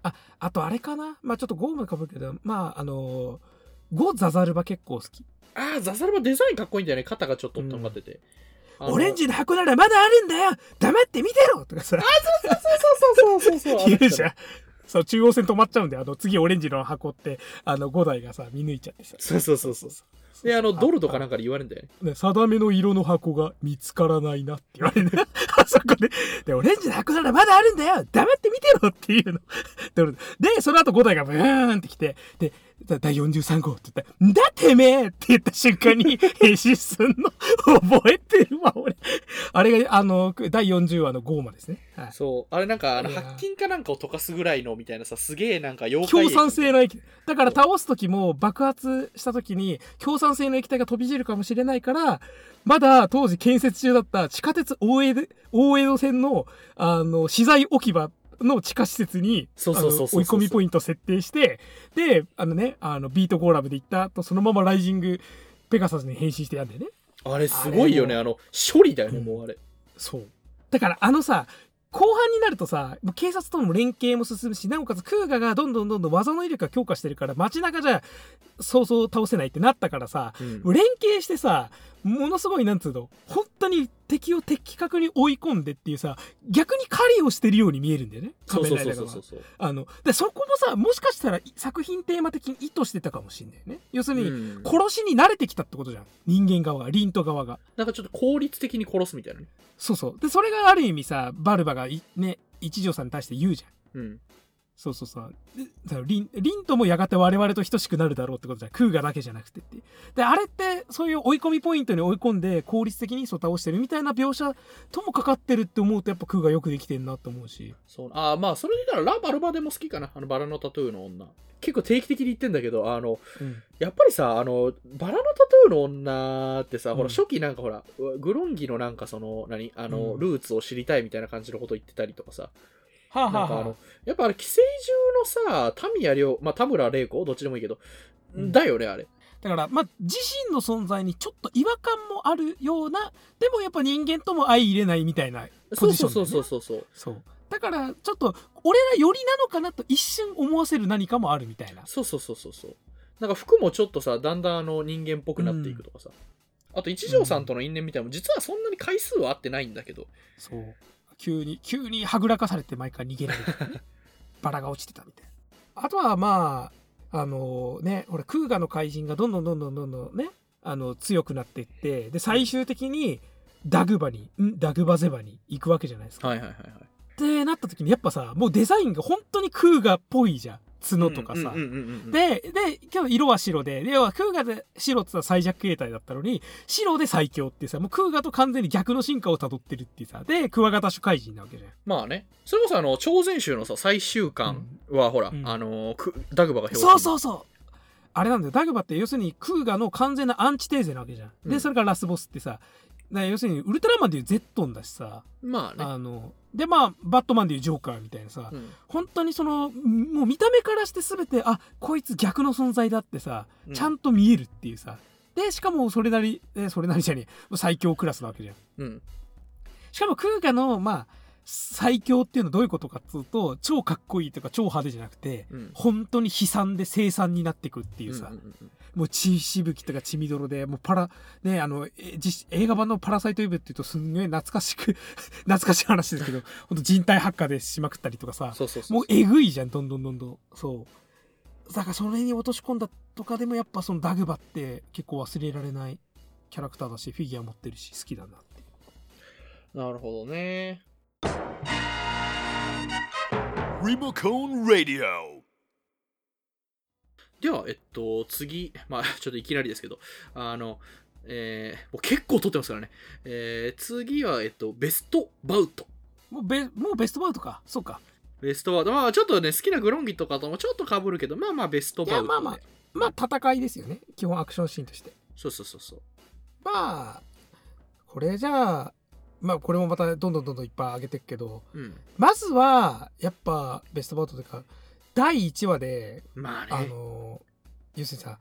Speaker 2: あとあれかな。まあちょっとゴームかぶるけど。まああのゴ・ザザルバ結構好き。
Speaker 1: ああ、ザザルバデザインかっこいいんだよね。肩がちょっととんがってて。あの
Speaker 2: オレンジの箱ならまだあるんだよ。黙って見てろとかさ。
Speaker 1: そうそうそうそうそう。
Speaker 2: 言うじゃんそう中央線止まっちゃうんであの次オレンジの箱ってあの5台がさ見抜いちゃってさ
Speaker 1: そうそうそうそう。で、あの、ドルとかなんかで言われるんだよね。
Speaker 2: ね、定めの色の箱が見つからないなって言われるね。あそこで。で、オレンジの箱ならまだあるんだよ黙って見てろっていうの。で、でその後5台がブーンって来て、で、だ第43号って言ったら、んだてめえって言った瞬間に 変身すんの覚えてるわ、俺。あれが、あの、第40話のゴーマですね。はい。
Speaker 1: そう。あれなんか、あの、白金かなんかを溶かすぐらいのみたいなさ、すげえなんか妖怪
Speaker 2: 強
Speaker 1: 液
Speaker 2: 酸性の液だから倒す時も爆発した時に強酸性の液体が飛び散るかもしれないからまだ当時建設中だった地下鉄大江戸大江戸線のあの資材置き場の地下施設に追い込みポイント設定してであのねあのビートゴーラムで行った後そのままライジングペガサスに変身してやんだよね
Speaker 1: あれすごいよね。あの、処理だよね、
Speaker 2: うん
Speaker 1: もうあれ。
Speaker 2: そうだからあのさ後半になるとさ警察との連携も進むしなおかつクーガがどんどんどんどん技の威力が強化してるから街中じゃそうそう倒せないってなったからさ
Speaker 1: うん。
Speaker 2: 連携してさものすごいなんつうの本当に敵を的確に追い込んでっていうさ逆に狩りをしてるように見えるんだよね。
Speaker 1: そう
Speaker 2: 仮面ライダーが
Speaker 1: そうそうそうそう。
Speaker 2: あのでそこもさもしかしたら作品テーマ的に意図してたかもしんないよね。要するに、
Speaker 1: うん。
Speaker 2: 殺しに慣れてきたってことじゃん。人間側がリント側が。
Speaker 1: なんかちょっと効率的に殺すみたいなね。
Speaker 2: そうそうでそれがある意味さバルバがいね一条さんに対して言うじゃん
Speaker 1: うん
Speaker 2: そうそうそう。でリンリンともやがて我々と等しくなるだろうってことじゃん。クーガだけじゃなくてって。で、あれってそういう追い込みポイントに追い込んで効率的にそう倒してるみたいな描写ともかかってるって思うとやっぱクーガよくできてんなと思うし。
Speaker 1: そうあーまあそれで言ったらラ・バルバでも好きかなあのバラのタトゥーの女結構定期的に言ってんだけどあの
Speaker 2: うん。
Speaker 1: やっぱりさあのバラのタトゥーの女ってさ、ほ
Speaker 2: うん。
Speaker 1: ら初期なんかほらグロンギのなんかその何あの、
Speaker 2: うん。
Speaker 1: ルーツを知りたいみたいな感じのこと言ってたりとかさ。
Speaker 2: はあ、
Speaker 1: なんかあのやっぱあれ寄生獣のさタミヤ亮まあ田村玲子どっちでもいいけど、
Speaker 2: うん。
Speaker 1: だよねあれ。
Speaker 2: だから、まあ、自身の存在にちょっと違和感もあるような、でもやっぱ人間とも相入れないみたいなポ
Speaker 1: そうそうそうそうそう。そう。
Speaker 2: だから、ちょっと、俺ら寄りなのかなと一瞬思わせる何かもあるみたいな。
Speaker 1: そうそうそうそうそうなんか服もちょっとさだんだんあの人間っぽくなっていくとかさ、あと一条さんとの因縁みたいなのも実はそんなに回数は合ってないんだけど
Speaker 2: そう。急に、急にはぐらかされて毎回逃げられる、ね。バラが落ちてたみたいな。あとはまあ、あのね、ほら、クーガの怪人がどんどんどんどんどんどんね、あの、強くなっていって、で、最終的に、ダグバに、ん？ダグバゼバに行くわけじゃないですか。
Speaker 1: はいはいはいはい
Speaker 2: ってなった時に、やっぱさ、もうデザインが本当にクーガっぽいじゃん。角とかさ。
Speaker 1: うんうんうんうんうん
Speaker 2: で、で、今日色は白で、で要はクーガで白って言ったら最弱形態だったのに、白で最強ってさ、もうクーガと完全に逆の進化を辿ってるってさ、で、クワガタ種怪人なわけじゃん。
Speaker 1: まあね。それこそあの超全集のさ最終巻はほら、
Speaker 2: うん。
Speaker 1: あのくダグバが表
Speaker 2: そうそうそう。あれなんだよ、ダグバって要するにクーガの完全なアンチテーゼなわけじゃん。で、
Speaker 1: うん。
Speaker 2: それからラスボスってさ、要するにウルトラマンでいうゼットンだしさ、
Speaker 1: まあね。
Speaker 2: あの、で、まあ、バットマンでいうジョーカーみたいなさ、
Speaker 1: うん。
Speaker 2: 本当にそのもう見た目からして全てあこいつ逆の存在だってさ
Speaker 1: うん。
Speaker 2: ちゃんと見えるっていうさ、でしかもそれなりえそれなりじゃねえ。最強クラスなわけじゃん。
Speaker 1: うん。
Speaker 2: しかもクーガのまあ最強っていうのはどういうことかっつうと超かっこいいとか超派手じゃなくて
Speaker 1: うん。
Speaker 2: 本当に悲惨で凄惨になっていくっていうさ、
Speaker 1: うんうんうん
Speaker 2: もう血しぶきとか血みどろでもうパラねあの映画版の「パラサイト・イブ」っていうとすんごい懐かしく 懐かしい話ですけど本当人体発火でしまくったりとかさ
Speaker 1: そうそうそう
Speaker 2: もうえぐいじゃんどんどんどんどん。そう。だからそれに落とし込んだとかでもやっぱそのダグバって結構忘れられないキャラクターだしフィギュア持ってるし好きだなって
Speaker 1: なるほどね。
Speaker 3: Remocone Radio.
Speaker 1: ではえっと次まあ ちょっといきなりですけどあのえー、もう結構撮ってますからね。えー、次は、えっと、ベストバウト。
Speaker 2: もうベもうベストバウトかそうか
Speaker 1: ベストバウト。まあ、ちょっとね、好きなグロンギとかともちょっと被るけど、まあまあ、ベストバウトで。
Speaker 2: いやまあままあ戦いですよね基本アクションシーンとして
Speaker 1: そうそうそうそう。
Speaker 2: まあこれじゃあまあこれもまたどんどんどんどんいっぱい上げていくけど
Speaker 1: うん。
Speaker 2: まずはやっぱベストバウトというか第1話で
Speaker 1: まあね。
Speaker 2: あの要するにさ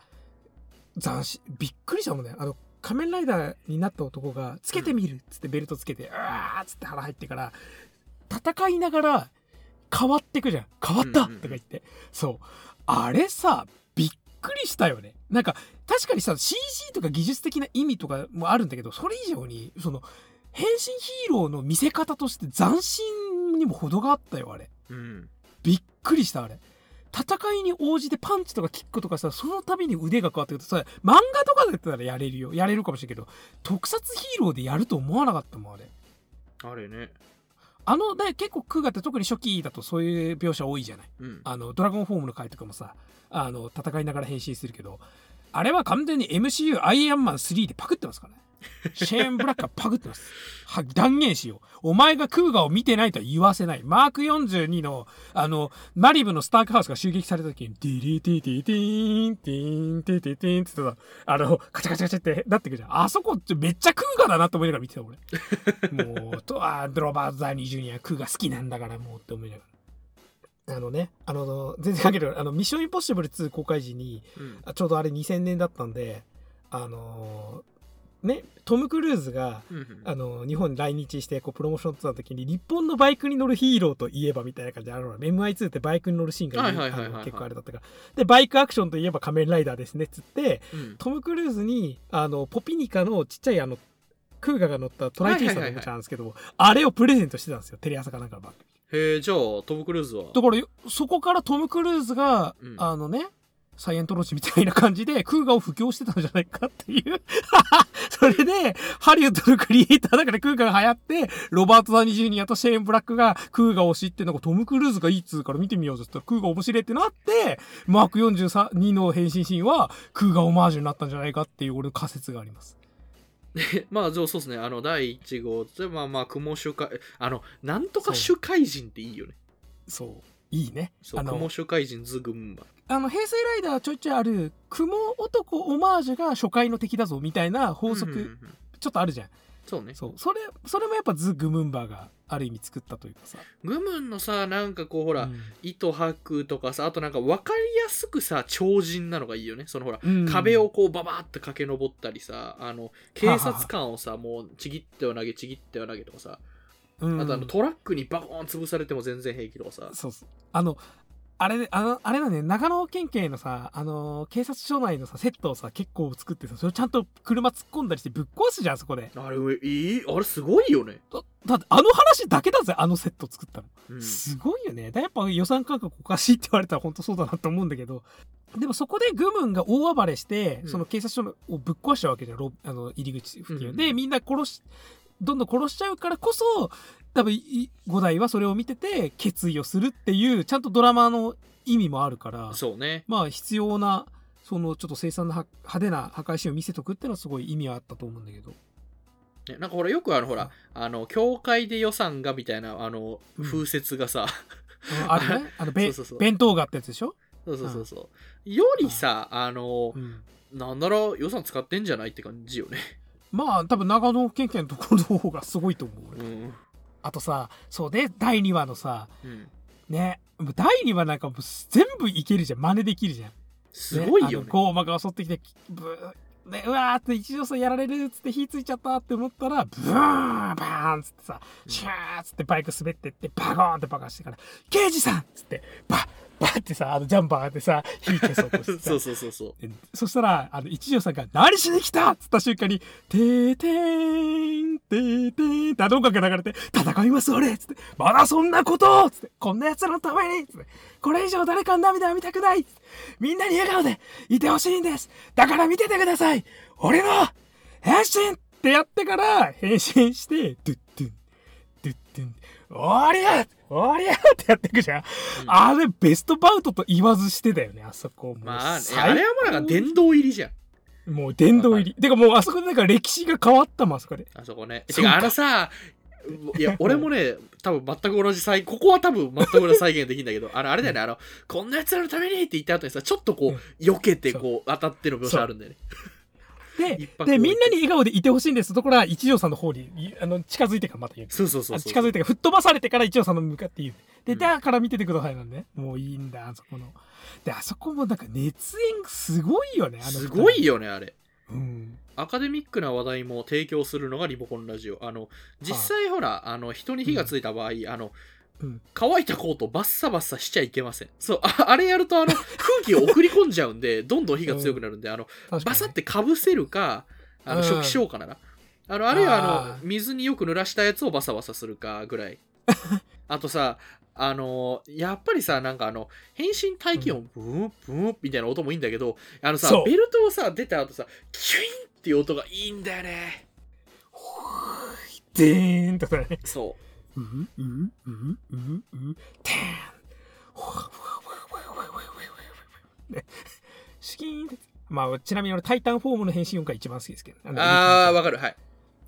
Speaker 2: 斬新びっくりしたもんね。あの仮面ライダーになった男がつけてみるっつってベルトつけて、うわーっつって腹入ってから戦いながら変わってくじゃん。変わった
Speaker 1: うんうんうん。
Speaker 2: とか言って、そう。あれさびっくりしたよね。なんか確かにさ CG とか技術的な意味とかもあるんだけどそれ以上にその変身ヒーローの見せ方として斬新にも程があったよあれ。
Speaker 1: うん。
Speaker 2: びっくりしたあれ。戦いに応じてパンチとかキックとかさその度に腕が変わってくる。とさ漫画とかだったらやれるよ。やれるかもしれんけど特撮ヒーローでやると思わなかったもんあれ。
Speaker 1: あれね。
Speaker 2: あので結構クーガって特に初期だとそういう描写多いじゃない。
Speaker 1: うん。
Speaker 2: あのドラゴンフォームの回とかもさあの戦いながら変身するけどあれは完全に MCU アイアンマン3でパクってますからねシェーン・ブラックはパクってますは断言しようお前がクウガを見てないとは言わせないマーク42のあのマリブのスタークハウスが襲撃された時にディリティティティーンティーンティティティーンって言ったあのカチャカチャカチャってなってくるじゃんあそこめっちゃクウガだなと思いながら見てた俺もうとあロバート・ダウニー・ジュニアクウガ好きなんだからもうって思いながらあのねあの全然関係ないあのミッションインポッシブル2公開時に
Speaker 1: うん。
Speaker 2: ちょうどあれ2000年だったんであのねトム・クルーズが
Speaker 1: うんうん。
Speaker 2: あの日本に来日してこうプロモーションツアーの時に日本のバイクに乗るヒーローといえばみたいな感じであの MI2 ってバイクに乗るシーンが結構あれだったからでバイクアクションといえば仮面ライダーですね。っつって
Speaker 1: うん。
Speaker 2: トム・クルーズにあのポピニカのちっちゃいあのクーガが乗ったトライティーさんのおもちゃなんですけども、あれをプレゼントしてたんですよテレ朝かなんかの番組
Speaker 1: へえ、じゃあ、トム・クルーズは？
Speaker 2: だからよそこからトム・クルーズが、
Speaker 1: うん。
Speaker 2: あのねサイエントロジーみたいな感じで空ガを布教してたんじゃないかっていう それで、ハリウッドのクリエイターだから空ガが流行って、ロバート・ダニー・ジュニアとシェーン・ブラックが空ガを知って、なんかトム・クルーズがいいっつうから見てみようぜって言ったら空ガ面白いってなって、マーク42の変身シーンは空ガオマージュになったんじゃないかっていう俺の仮説があります。
Speaker 1: まあそうですねあの第1号でまあまあ雲主海あのなんとか主海人っていいよね
Speaker 2: そう。いいね。
Speaker 1: そう雲主海人ズグンバ
Speaker 2: あの、平成ライダーちょいちょいある、雲男オマージュが初回の敵だぞみたいな法則、ちょっとあるじゃん。
Speaker 1: そうね
Speaker 2: そう。それ、それもやっぱズ・グムンバーがある意味作ったというかさ。
Speaker 1: グムンのさなんかこうほら、
Speaker 2: うん
Speaker 1: 糸吐くとかさあとなんか分かりやすくさ超人なのがいいよねそのほら、
Speaker 2: うん
Speaker 1: 壁をこうババーって駆け上ったりさあの警察官をさもうちぎっては投げちぎっては投げとかさ、
Speaker 2: うん
Speaker 1: あとあのトラックにバコーン潰されても全然平気とかさ
Speaker 2: そうそう。あの、あれね、あの、あれだね、長野県警のさ、あのー警察署内のさ、セットをさ、結構作ってさ、それちゃんと車突っ込んだりしてぶっ壊すじゃん、そこで。
Speaker 1: あれいいあれすごいよね、
Speaker 2: だだって、あの話だけだぜ、あのセット作ったの。
Speaker 1: うん。
Speaker 2: すごいよね。だやっぱ予算感覚おかしいって言われたら本当そうだなと思うんだけど、でもそこでグムンが大暴れして、
Speaker 1: うん。
Speaker 2: その警察署のをぶっ壊しちゃうわけじゃん、ロあの入り口付近を、
Speaker 1: うん。
Speaker 2: で、みんな殺し、どんどん殺しちゃうからこそ、多分い五代はそれを見てて決意をするっていう、ちゃんとドラマの意味もあるから、
Speaker 1: そうね。
Speaker 2: まあ必要な、そのちょっと凄惨なは派手な破壊シーンを見せとくっていうのはすごい意味はあったと思うんだけど。
Speaker 1: ねなんかほらよくあのほらあの教会で予算がみたいなあの
Speaker 2: うん。
Speaker 1: 風説がさ、
Speaker 2: あるね？あの、べ
Speaker 1: そうそうそう。
Speaker 2: 弁当がってやつでしょ？
Speaker 1: そうそうそうそう。よりさあの
Speaker 2: うん。
Speaker 1: なんなら予算使ってんじゃないって感じよね。
Speaker 2: まあ多分長野県警のところの方がすごいと思う俺、
Speaker 1: うん
Speaker 2: あとさそうで第2話のさ
Speaker 1: うん。
Speaker 2: ね第2話なんかもう全部いけるじゃん。真似できるじゃん。
Speaker 1: すごいよね。
Speaker 2: ゴーマが襲ってきてブーね、うわーって一条さんやられるっつって火ついちゃったって思ったらブーンバーンっつってさシューッつってバイク滑ってってバコーンって爆破してから「刑事さん!」っつってバッバッってさあのジャンパーでさ火消そうとしてさ。
Speaker 1: そうそうそうそう。
Speaker 2: でそしたら、あの、一条さんが、何しに来た？っつった瞬間に、てーてーん、てーてーんってあの音楽が流れて、戦います俺！つって、まだそんなこと！つって、こんな奴らのために！つって、これ以上誰かの涙は見たくない！みんなに笑顔でいてほしいんですだから見ててください俺の変身ってやってから、変身して、ドゥッドゥン、ドゥッドゥン、おりゃおりゃってやってくじゃん。あれ、ベストバウトと言わずしてだよね、あそこ。
Speaker 1: まあ、あれはもうなんか殿堂入りじゃん
Speaker 2: もう殿堂入り。てかもうあそこでなんか歴史が変わったもん、あそこで。
Speaker 1: あそこねてかあのさいや俺もね多分全く同じ再ここは多分全く同じ再現できるんだけどあのあれだよねあのこんな奴らのためにって言った後にさちょっとこ
Speaker 2: うん
Speaker 1: う避けてこう当たっての描写あるんだよね
Speaker 2: でで、みんなに笑顔でいてほしいんですところは一条さんの方にいあの近づいてからまた言う。
Speaker 1: そうそうそう
Speaker 2: 近づいてから吹っ飛ばされてから一条さんの向かって言う。で、
Speaker 1: うん
Speaker 2: だから見ててくださいなんで、ね。もういいんだ、あそこの。で、あそこもなんか熱演すごいよね、あの
Speaker 1: すごい。よねあれ
Speaker 2: うん。
Speaker 1: アカデミックな話題も提供するのがリモコンラジオあの実際ほらあの人に火がついた場合、あの
Speaker 2: うん。
Speaker 1: 乾いたコートバッサバッサしちゃいけません。そうああれやるとあの 空気を送り込んじゃうんでどんどん火が強くなるんで、あのバサってかぶせるかあの
Speaker 2: うん。
Speaker 1: 初期消火なら、あのあるいはあの水によく濡らしたやつをバサバサするかぐらい。あとさあのやっぱりさなんかあの変身大気音ブーンブーンみたいな音もいいんだけどあのさベルトをさ出た後さキュインっていう音がいいんだよね。
Speaker 2: でーんとかね。
Speaker 1: そう
Speaker 2: うううううううてーん。ねシキーンってまあちなみに俺タイタンフォームの変身音が一番好きですけどあ
Speaker 1: あわかるはい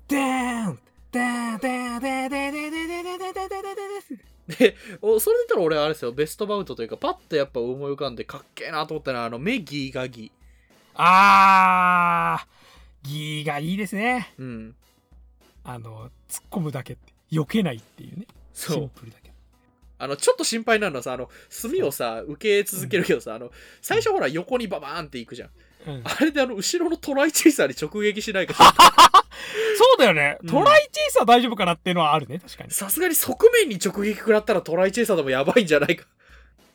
Speaker 2: でーん。でーん。でーん。でーん。でーん。でーん。でーん。でーん。でーん。でーん。でーん。でーん。
Speaker 1: でおそれで言ったら俺あれですよベストバウトというかパッとやっぱ思い浮かん。でかっけえなと思ったのはあの目ギーガギ
Speaker 2: あーギーがいいですね
Speaker 1: うん。
Speaker 2: あの突っ込むだけって避けないっていうね。シ
Speaker 1: そう。
Speaker 2: ンプルだけ
Speaker 1: あのちょっと心配なのはさあの炭をさ受け続けるけどさ、あの最初ほら横にババーンっていくじゃん。
Speaker 2: うん。
Speaker 1: あれであの後ろのトライチェイサーに直撃しないか
Speaker 2: そうだよね。
Speaker 1: うん。
Speaker 2: トライチェイサー大丈夫かなっていうのはあるね確かに。
Speaker 1: さすがに側面に直撃食らったらトライチェイサーでもやばいんじゃないか。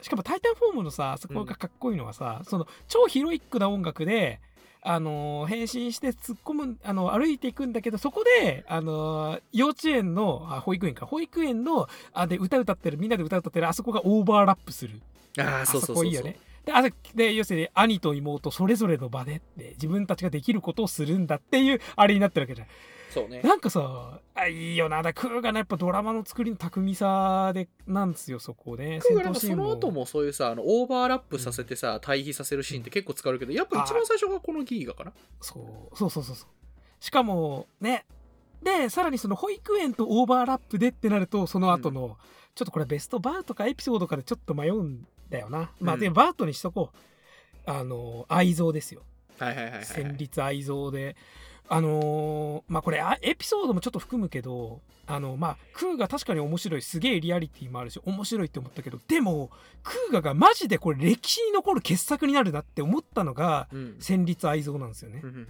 Speaker 2: しかも「タイタンフォーム」のさそこがかっこいいのはさ、その超ヒロイックな音楽で、あのー変身して突っ込むあの歩いていくんだけどそこで、あのー幼稚園のあ保育園か保育園のあで歌歌ってるみんなで歌歌ってるあそこがオーバーラップする。
Speaker 1: ああ
Speaker 2: あ
Speaker 1: そうそうそうそう。
Speaker 2: そこいいよね。であで要するに兄と妹それぞれの場でって自分たちができることをするんだっていうあれになってるわけじゃん
Speaker 1: そうね。
Speaker 2: なんかさあいいよな。だクーがねやっぱドラマの作りの巧みさでなんですよそこね。
Speaker 1: 僕がなんかその後もそういうさあのオーバーラップさせてさ、対比させるシーンって結構使われるけどやっぱ一番最初がこのギーガかな？
Speaker 2: そう。そうそうそうそう。しかもね。でさらにその保育園とオーバーラップでってなるとその後の、ちょっとこれベストバーとかエピソードかでちょっと迷うんだよな、まあ
Speaker 1: うん
Speaker 2: でバートにしとこう。あの愛憎ですよ。
Speaker 1: はいはいはいはい、
Speaker 2: 戦慄愛憎であのーまあこれあエピソードもちょっと含むけどあのまあクーガ確かに面白いすげえリアリティもあるし面白いって思ったけどでもクーガがマジでこれ歴史に残る傑作になるなって思ったのが
Speaker 1: うん。
Speaker 2: 戦慄愛憎なんですよね。
Speaker 1: うん。うん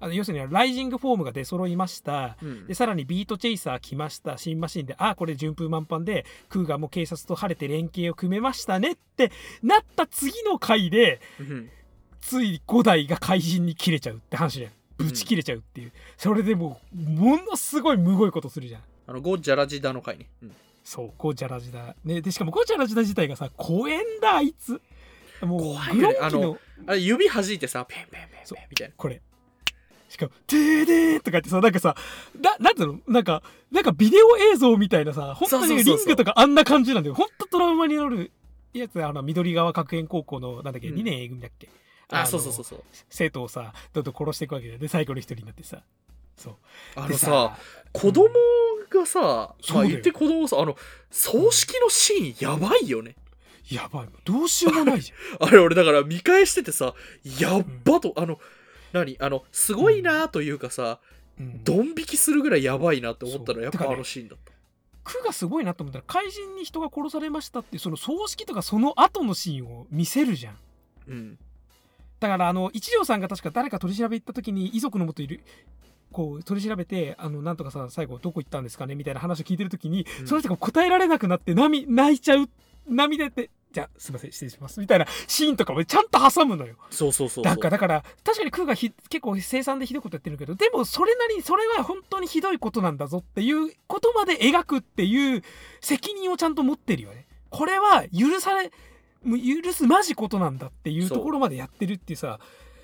Speaker 2: あの要するにライジングフォームが出揃いました。
Speaker 1: うん。うん
Speaker 2: でさらにビートチェイサー来ました。新マシンであこれ順風満帆でクーガも警察と晴れて連携を組めましたねってなった次の回で
Speaker 1: うん。
Speaker 2: つい5台が怪人に切れちゃうって話じゃんぶち切れちゃうっていう、それでもうものすごいむごいことするじゃん。
Speaker 1: あのゴジャラジダの回ね、うん。
Speaker 2: そうゴジャラジダね。でしかもゴジャラジダ自体がさ公園だあいつ。もう
Speaker 1: 怖いね。あのあれ指弾いてさペンペンペンペンみたいな。
Speaker 2: これ。しかも「てーでー」とか言ってさなんかさななんていうの？なんかなんかビデオ映像みたいなさ本当にリングとかあんな感じなんだよ。本当トラウマになるやつあの緑川学園高校のなんだっけ、
Speaker 1: うん。
Speaker 2: 2年 A 組だっけ
Speaker 1: あ
Speaker 2: の
Speaker 1: そうそうそうそう。
Speaker 2: 生徒をさどんどん殺していくわけだよ。で最後の一人になってさ。そう。で
Speaker 1: あのさ子供がさ、
Speaker 2: そうだよ。
Speaker 1: まあ言って子供さあの葬式のシーンやばいよね。
Speaker 2: やばいどうしようもないじ
Speaker 1: あれ俺だから見返しててさやっばと、あの何あのすごいなというかさ、
Speaker 2: ゃん、うん、
Speaker 1: ドン引きするぐらいやばいなって思ったのはやっぱあのシーンだった
Speaker 2: 区がすごいなと思ったら怪人に人が殺されましたってその葬式とかその後のシーンを見せるじゃん
Speaker 1: うん
Speaker 2: だからあの一条さんが確か誰か取り調べ行った時に遺族のもといるこう取り調べてあのなんとかさん最後どこ行ったんですかねみたいな話を聞いてる時に、
Speaker 1: うん。
Speaker 2: その人が答えられなくなって涙泣いちゃう涙ってじゃあすいません失礼しますみたいなシーンとかもちゃんと挟むのよ。
Speaker 1: そうそうそう
Speaker 2: だからだから確かに空がひ結構生産でひどいことやってるけどでもそれなりにそれは本当にひどいことなんだぞっていうことまで描くっていう責任をちゃんと持ってるよね。これは許されもう許すまじことなんだっていうところまでやってるっていうさ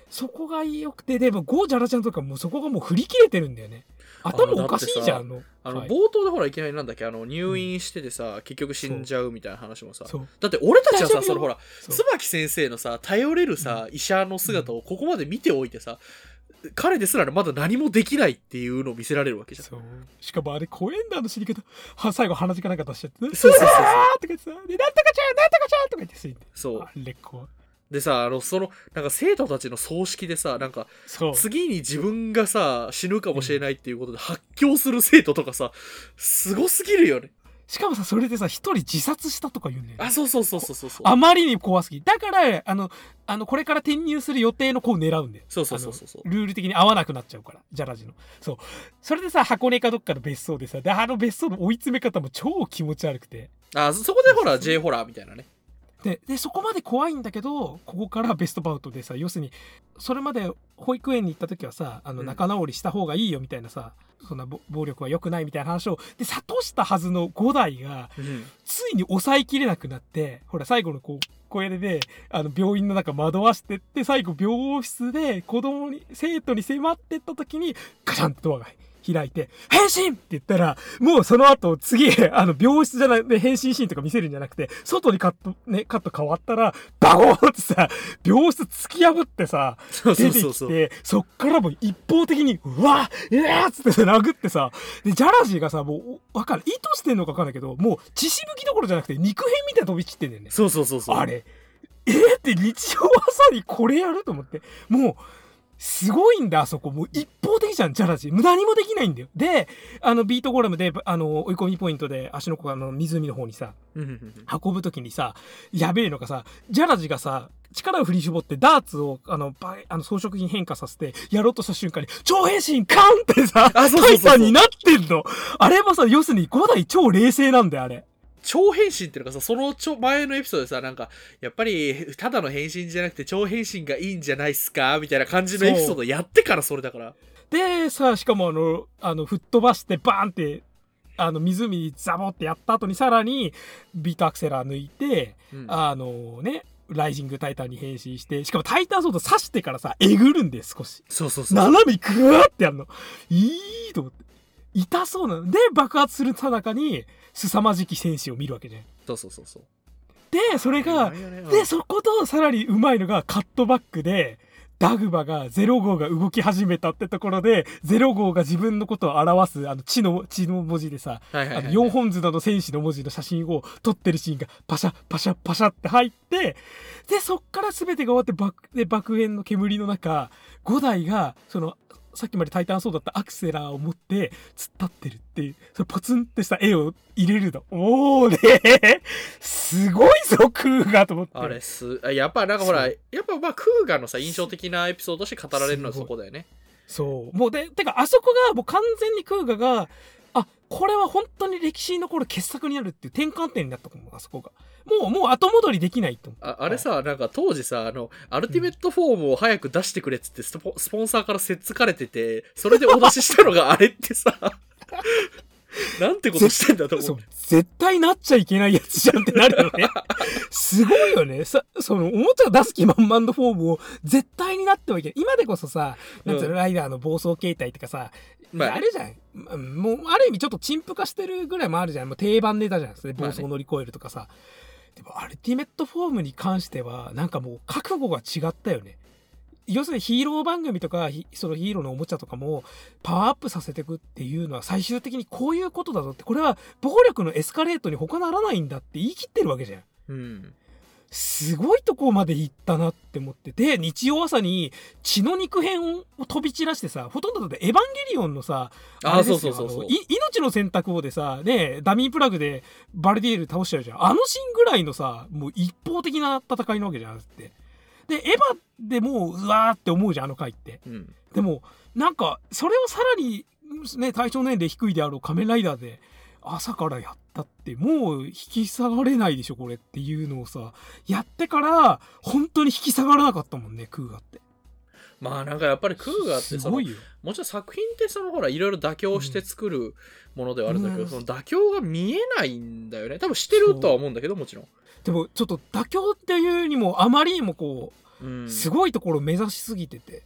Speaker 2: そこが良くてでもゴージャラちゃんとかもうそこがもう振り切れてるんだよね。頭おかしいじゃんあの
Speaker 1: あの、
Speaker 2: はい。
Speaker 1: 冒頭でほらいきなりなんだっけあの入院しててさ、結局死んじゃうみたいな話もさ。だって俺たちはさそのほら椿先生のさ頼れるさ、医者の姿をここまで見ておいてさ、彼ですらまだ何もできないっていうのを見せられるわけじゃん。
Speaker 2: そう。しかもあれコエンダーの死に方は最後鼻血かなんか出しちゃってね
Speaker 1: そうそうそうそう。
Speaker 2: 言ってさでなんとかちゃんなんとかちゃんとか言って死んで
Speaker 1: そう。
Speaker 2: あれ
Speaker 1: でさあのそのなんか生徒たちの葬式でさなんか次に自分がさ死ぬかもしれないっていうことで発狂する生徒とかさすごすぎるよね
Speaker 2: しかもさそれでさ一人自殺したとか言うん。だよね
Speaker 1: あそうそうそうそうそうそう。
Speaker 2: あまりに怖すぎ。だからあのあのこれから転入する予定の子を狙うんだよ。
Speaker 1: そうそうそうそう
Speaker 2: ルール的に合わなくなっちゃうからジャラジの。そう。それでさ箱根かどっかの別荘でさであの別荘の追い詰め方も超気持ち悪くて。
Speaker 1: あそそこでほら J ホラーみたいなね
Speaker 2: ででそこまで怖いんだけどここからベストバウトでさ要するにそれまで保育園に行った時はさあの
Speaker 1: うん。
Speaker 2: 仲直りした方がいいよみたいなさ、そんなぼ暴力は良くないみたいな話をで諭したはずの五代が
Speaker 1: うん。
Speaker 2: ついに抑えきれなくなってほら最後のこう小屋であの病院の中惑わしてって最後病室で子供に生徒に迫ってった時にガシャンとドアが開いて「変身!」って言ったらもうその後次あの病室じゃないで変身シーンとか見せるんじゃなくて外にカットねカット変わったらバゴーンってさ病室突き破ってさ
Speaker 1: そうそ
Speaker 2: 出てき
Speaker 1: うそうそう
Speaker 2: てそっからもう一方的に「うわっうわっ!」つってさ殴ってさでジャラジーがさもうおわかる意図してんのか分かんないけどもう血しぶきどころじゃなくて肉片みたいな飛び散ってんだよね
Speaker 1: そうそうそうそう
Speaker 2: あれえー、って日常まさにこれやると思ってもうすごいんだあそこ。もう一方的じゃんジャラジー。何もできないんだよ。であのビートゴラムであの追い込みポイントで足の子があの湖の方にさ運ぶ時にさやべえのがさジャラジがさ力を振り絞ってダーツをあのバイあの装飾品変化させてやろうとした瞬間に超変身カンってさタイタンになってんの。あれもさ要するに5代超冷静なんだよあれ
Speaker 1: 超変身っていうのがさそのちょ前のエピソードでさなんかやっぱりただの変身じゃなくて超変身がいいんじゃないっすかみたいな感じのエピソードやってからそれだから
Speaker 2: でさしかもあのあの吹っ飛ばしてバーンってあの湖にザボってやった後にさらにビートアクセラー抜いて、
Speaker 1: うん
Speaker 2: あのねライジングタイタンに変身して、しかもタイタンソード刺してからさ、えぐるんで少し。
Speaker 1: そうそうそう。
Speaker 2: 斜めにグワーってやるの。いいと思って。痛そうなの。で、爆発するさなかに、凄まじき戦士を見るわけじゃん。
Speaker 1: そうそうそうそう。
Speaker 2: で、それが、で、そことさらにうまいのがカットバックで、ダグバが0号が動き始めたってところで、0号が自分のことを表す、あの、血の、血の文字でさ、
Speaker 1: はいはいはい
Speaker 2: あの4本綱の戦士の文字の写真を撮ってるシーンがパシャパシャパシャって入ってでそっから全てが終わって爆で爆炎の煙の中5台がそのさっきまでタイタンそうだったアクセラーを持って突っ立ってるっていうそのポツンってした絵を入れるの。おおねすごいぞクーガと思って。
Speaker 1: あれす、あやっぱなんかほら、やっぱまあクーガのさ、印象的なエピソードとして語られるのはそこだよね。
Speaker 2: そう。もうでてかあそこがもう完全にクーガがあこれは本当に歴史に残る傑作になるっていう転換点になったと思うあそこがもうもう後戻りできないと
Speaker 1: ああれさ、なんか当時さ、あの、アルティメットフォームを早く出してくれっつってスポスポンサーからせっつかれてて、それでお出ししたのがあれってさ、なんてことしてんだと思 う。
Speaker 2: 絶対なっちゃいけないやつじゃんってなるよね。すごいよね。さそのおもちゃ出す気満々のフォームを絶対になってはいけない。今でこそさなんつうの、
Speaker 1: うん。
Speaker 2: ライダーの暴走形態とかさ、
Speaker 1: まあ
Speaker 2: あれじゃん。うんもうある意味ちょっと陳腐化してるぐらいもあるじゃん。もう定番ネタじゃん。暴走乗り越えるとかさ、でもアルティメットフォームに関してはなんかもう覚悟が違ったよね。要するにヒーロー番組とかそのヒーローのおもちゃとかもパワーアップさせていくっていうのは最終的にこういうことだぞって。これは暴力のエスカレートに他ならないんだって言い切ってるわけじゃん。
Speaker 1: うん。
Speaker 2: すごいとこまで行ったなって思って。で日曜朝に血の肉片を飛び散らしてさほとんどだってエヴァンゲリオンのさ
Speaker 1: あ
Speaker 2: れ命の選択をでさねダミープラグでバルディール倒しちゃうじゃん。あのシーンぐらいのさもう一方的な戦いなわけじゃんって。でエヴァでもううわーって思うじゃんあの回って。
Speaker 1: うん。
Speaker 2: でもなんかそれをさらにね対象年齢低いであろう仮面ライダーで朝からやったってもう引き下がれないでしょこれっていうのをさやってから本当に引き下がらなかったもんねクーガって。
Speaker 1: まあなんかやっぱりクーガーってそのもちろん作品ってそのほらいろいろ妥協して作るものではあるんだけど、
Speaker 2: うん。
Speaker 1: その妥協が見えないんだよね。多分してるとは思うんだけどもちろん、
Speaker 2: でもちょっと妥協っていうにもあまりにもこ
Speaker 1: うん、
Speaker 2: うすごいところを目指しすぎてて、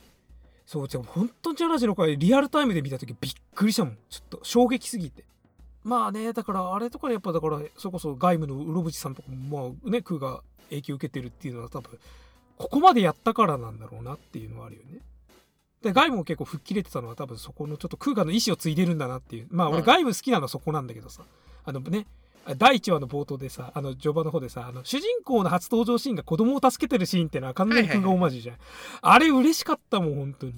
Speaker 2: そうじゃあ本当にジャラジの回リアルタイムで見た時びっくりしたもん。ちょっと衝撃すぎてまあねだからあれとかやっぱだからそれこそ外務のうろぶちさんとかもまあねクーが影響受けてるっていうのは多分ここまでやったからなんだろうなっていうのはあるよね。で外務も結構吹っ切れてたのは多分そこのちょっとクーガの意思を継いでるんだなっていう。まあ俺
Speaker 1: はい
Speaker 2: 外務好きなのはそこなんだけどさ。あのね第1話の冒頭でさあの序盤の方でさあの主人公の初登場シーンが子供を助けてるシーンってのは完全にクーガオマージュじゃん、あれ嬉しかったもん本当に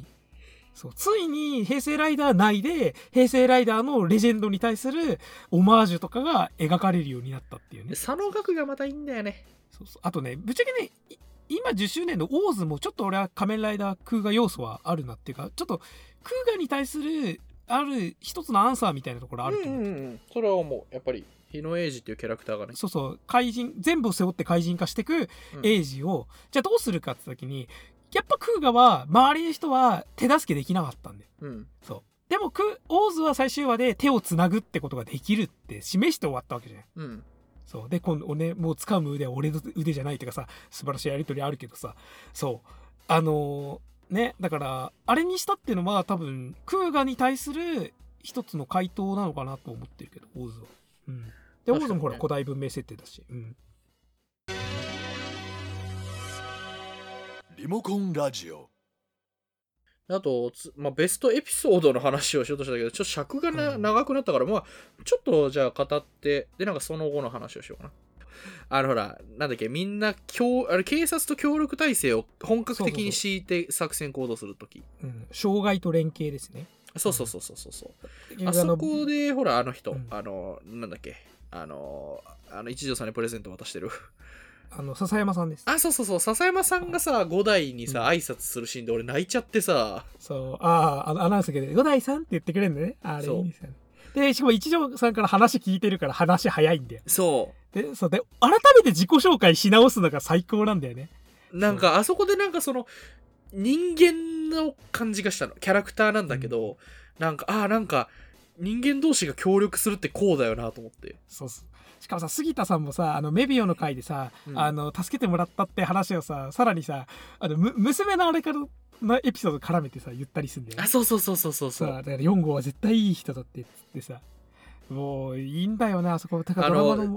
Speaker 2: そうついに平成ライダー内で平成ライダーのレジェンドに対するオマージュとかが描かれるようになったっていうね。
Speaker 1: で佐野岳がまたいいんだよね。
Speaker 2: そうそう。あとねぶっちゃけねい今10周年のオーズもちょっと俺は仮面ライダークーガ要素はあるなっていうかちょっとクーガに対するある一つのアンサーみたいなところあると思う、
Speaker 1: うんうんうん。それは思うやっぱり日野英二っていうキャラクターがね。
Speaker 2: そうそう。怪人全部を背負って怪人化していく
Speaker 1: うん。
Speaker 2: エイジを、じゃあどうするかって時にやっぱクーガは周りの人は手助けできなかったんだよ
Speaker 1: うん。
Speaker 2: そう。でもクオーズは最終話で手をつなぐってことができるって示して終わったわけじゃん
Speaker 1: うん。
Speaker 2: そう。で今度ねもう掴む腕は俺の腕じゃないとかさ素晴らしいやり取りあるけどさ。そう。あのーねだからあれにしたっていうのは多分クーガに対する一つの回答なのかなと思ってるけどオーズは。うん。でオーズもほら古代文明設定だし。うん
Speaker 3: リモコンラジオ
Speaker 1: あと、つまあ、ベストエピソードの話をしようとしたけど、ちょっと尺がな、
Speaker 2: うん
Speaker 1: 長くなったから、まあ、ちょっとじゃあ語って、で、なんかその後の話をしようかな。あのほら、なんだっけ、みんな協あれ警察と協力体制を本格的に敷いて作戦行動するとき。
Speaker 2: うん、障害と連携ですね
Speaker 1: そうそうそうそうそうそう。
Speaker 2: 結局
Speaker 1: あそこで、ほら、あの人、
Speaker 2: うん
Speaker 1: あの、なんだっけ、あの、あの一条さんにプレゼント渡してる。
Speaker 2: あの笹山さんです。
Speaker 1: あ、そうそうそう、笹山さんがさ、五代にさ、
Speaker 2: うん。
Speaker 1: 挨拶するシーンで俺泣いちゃってさ、
Speaker 2: そう。あああのアナウンスだけで「五代さん」って言ってくれるんだね。あれいいんですよね。でしかも一条さんから話聞いてるから話早いんだよ
Speaker 1: そう。
Speaker 2: でそう。で改めて自己紹介し直すのが最高なんだよね。
Speaker 1: なんかあそこでなんかその人間の感じがしたの。キャラクターなんだけど、なんかああなんか人間同士が協力するってこうだよなと思って。
Speaker 2: そうそうしかもさ杉田さんもさあのメビオの回でさ、
Speaker 1: うん。
Speaker 2: あの助けてもらったって話をささらにさあのむ娘のあれからのエピソード絡めてさ言ったりするんだよね。
Speaker 1: あそうそうそうそうそうそう。
Speaker 2: さだから4号は絶対いい人だって言ってさもういいんだよねあそこだから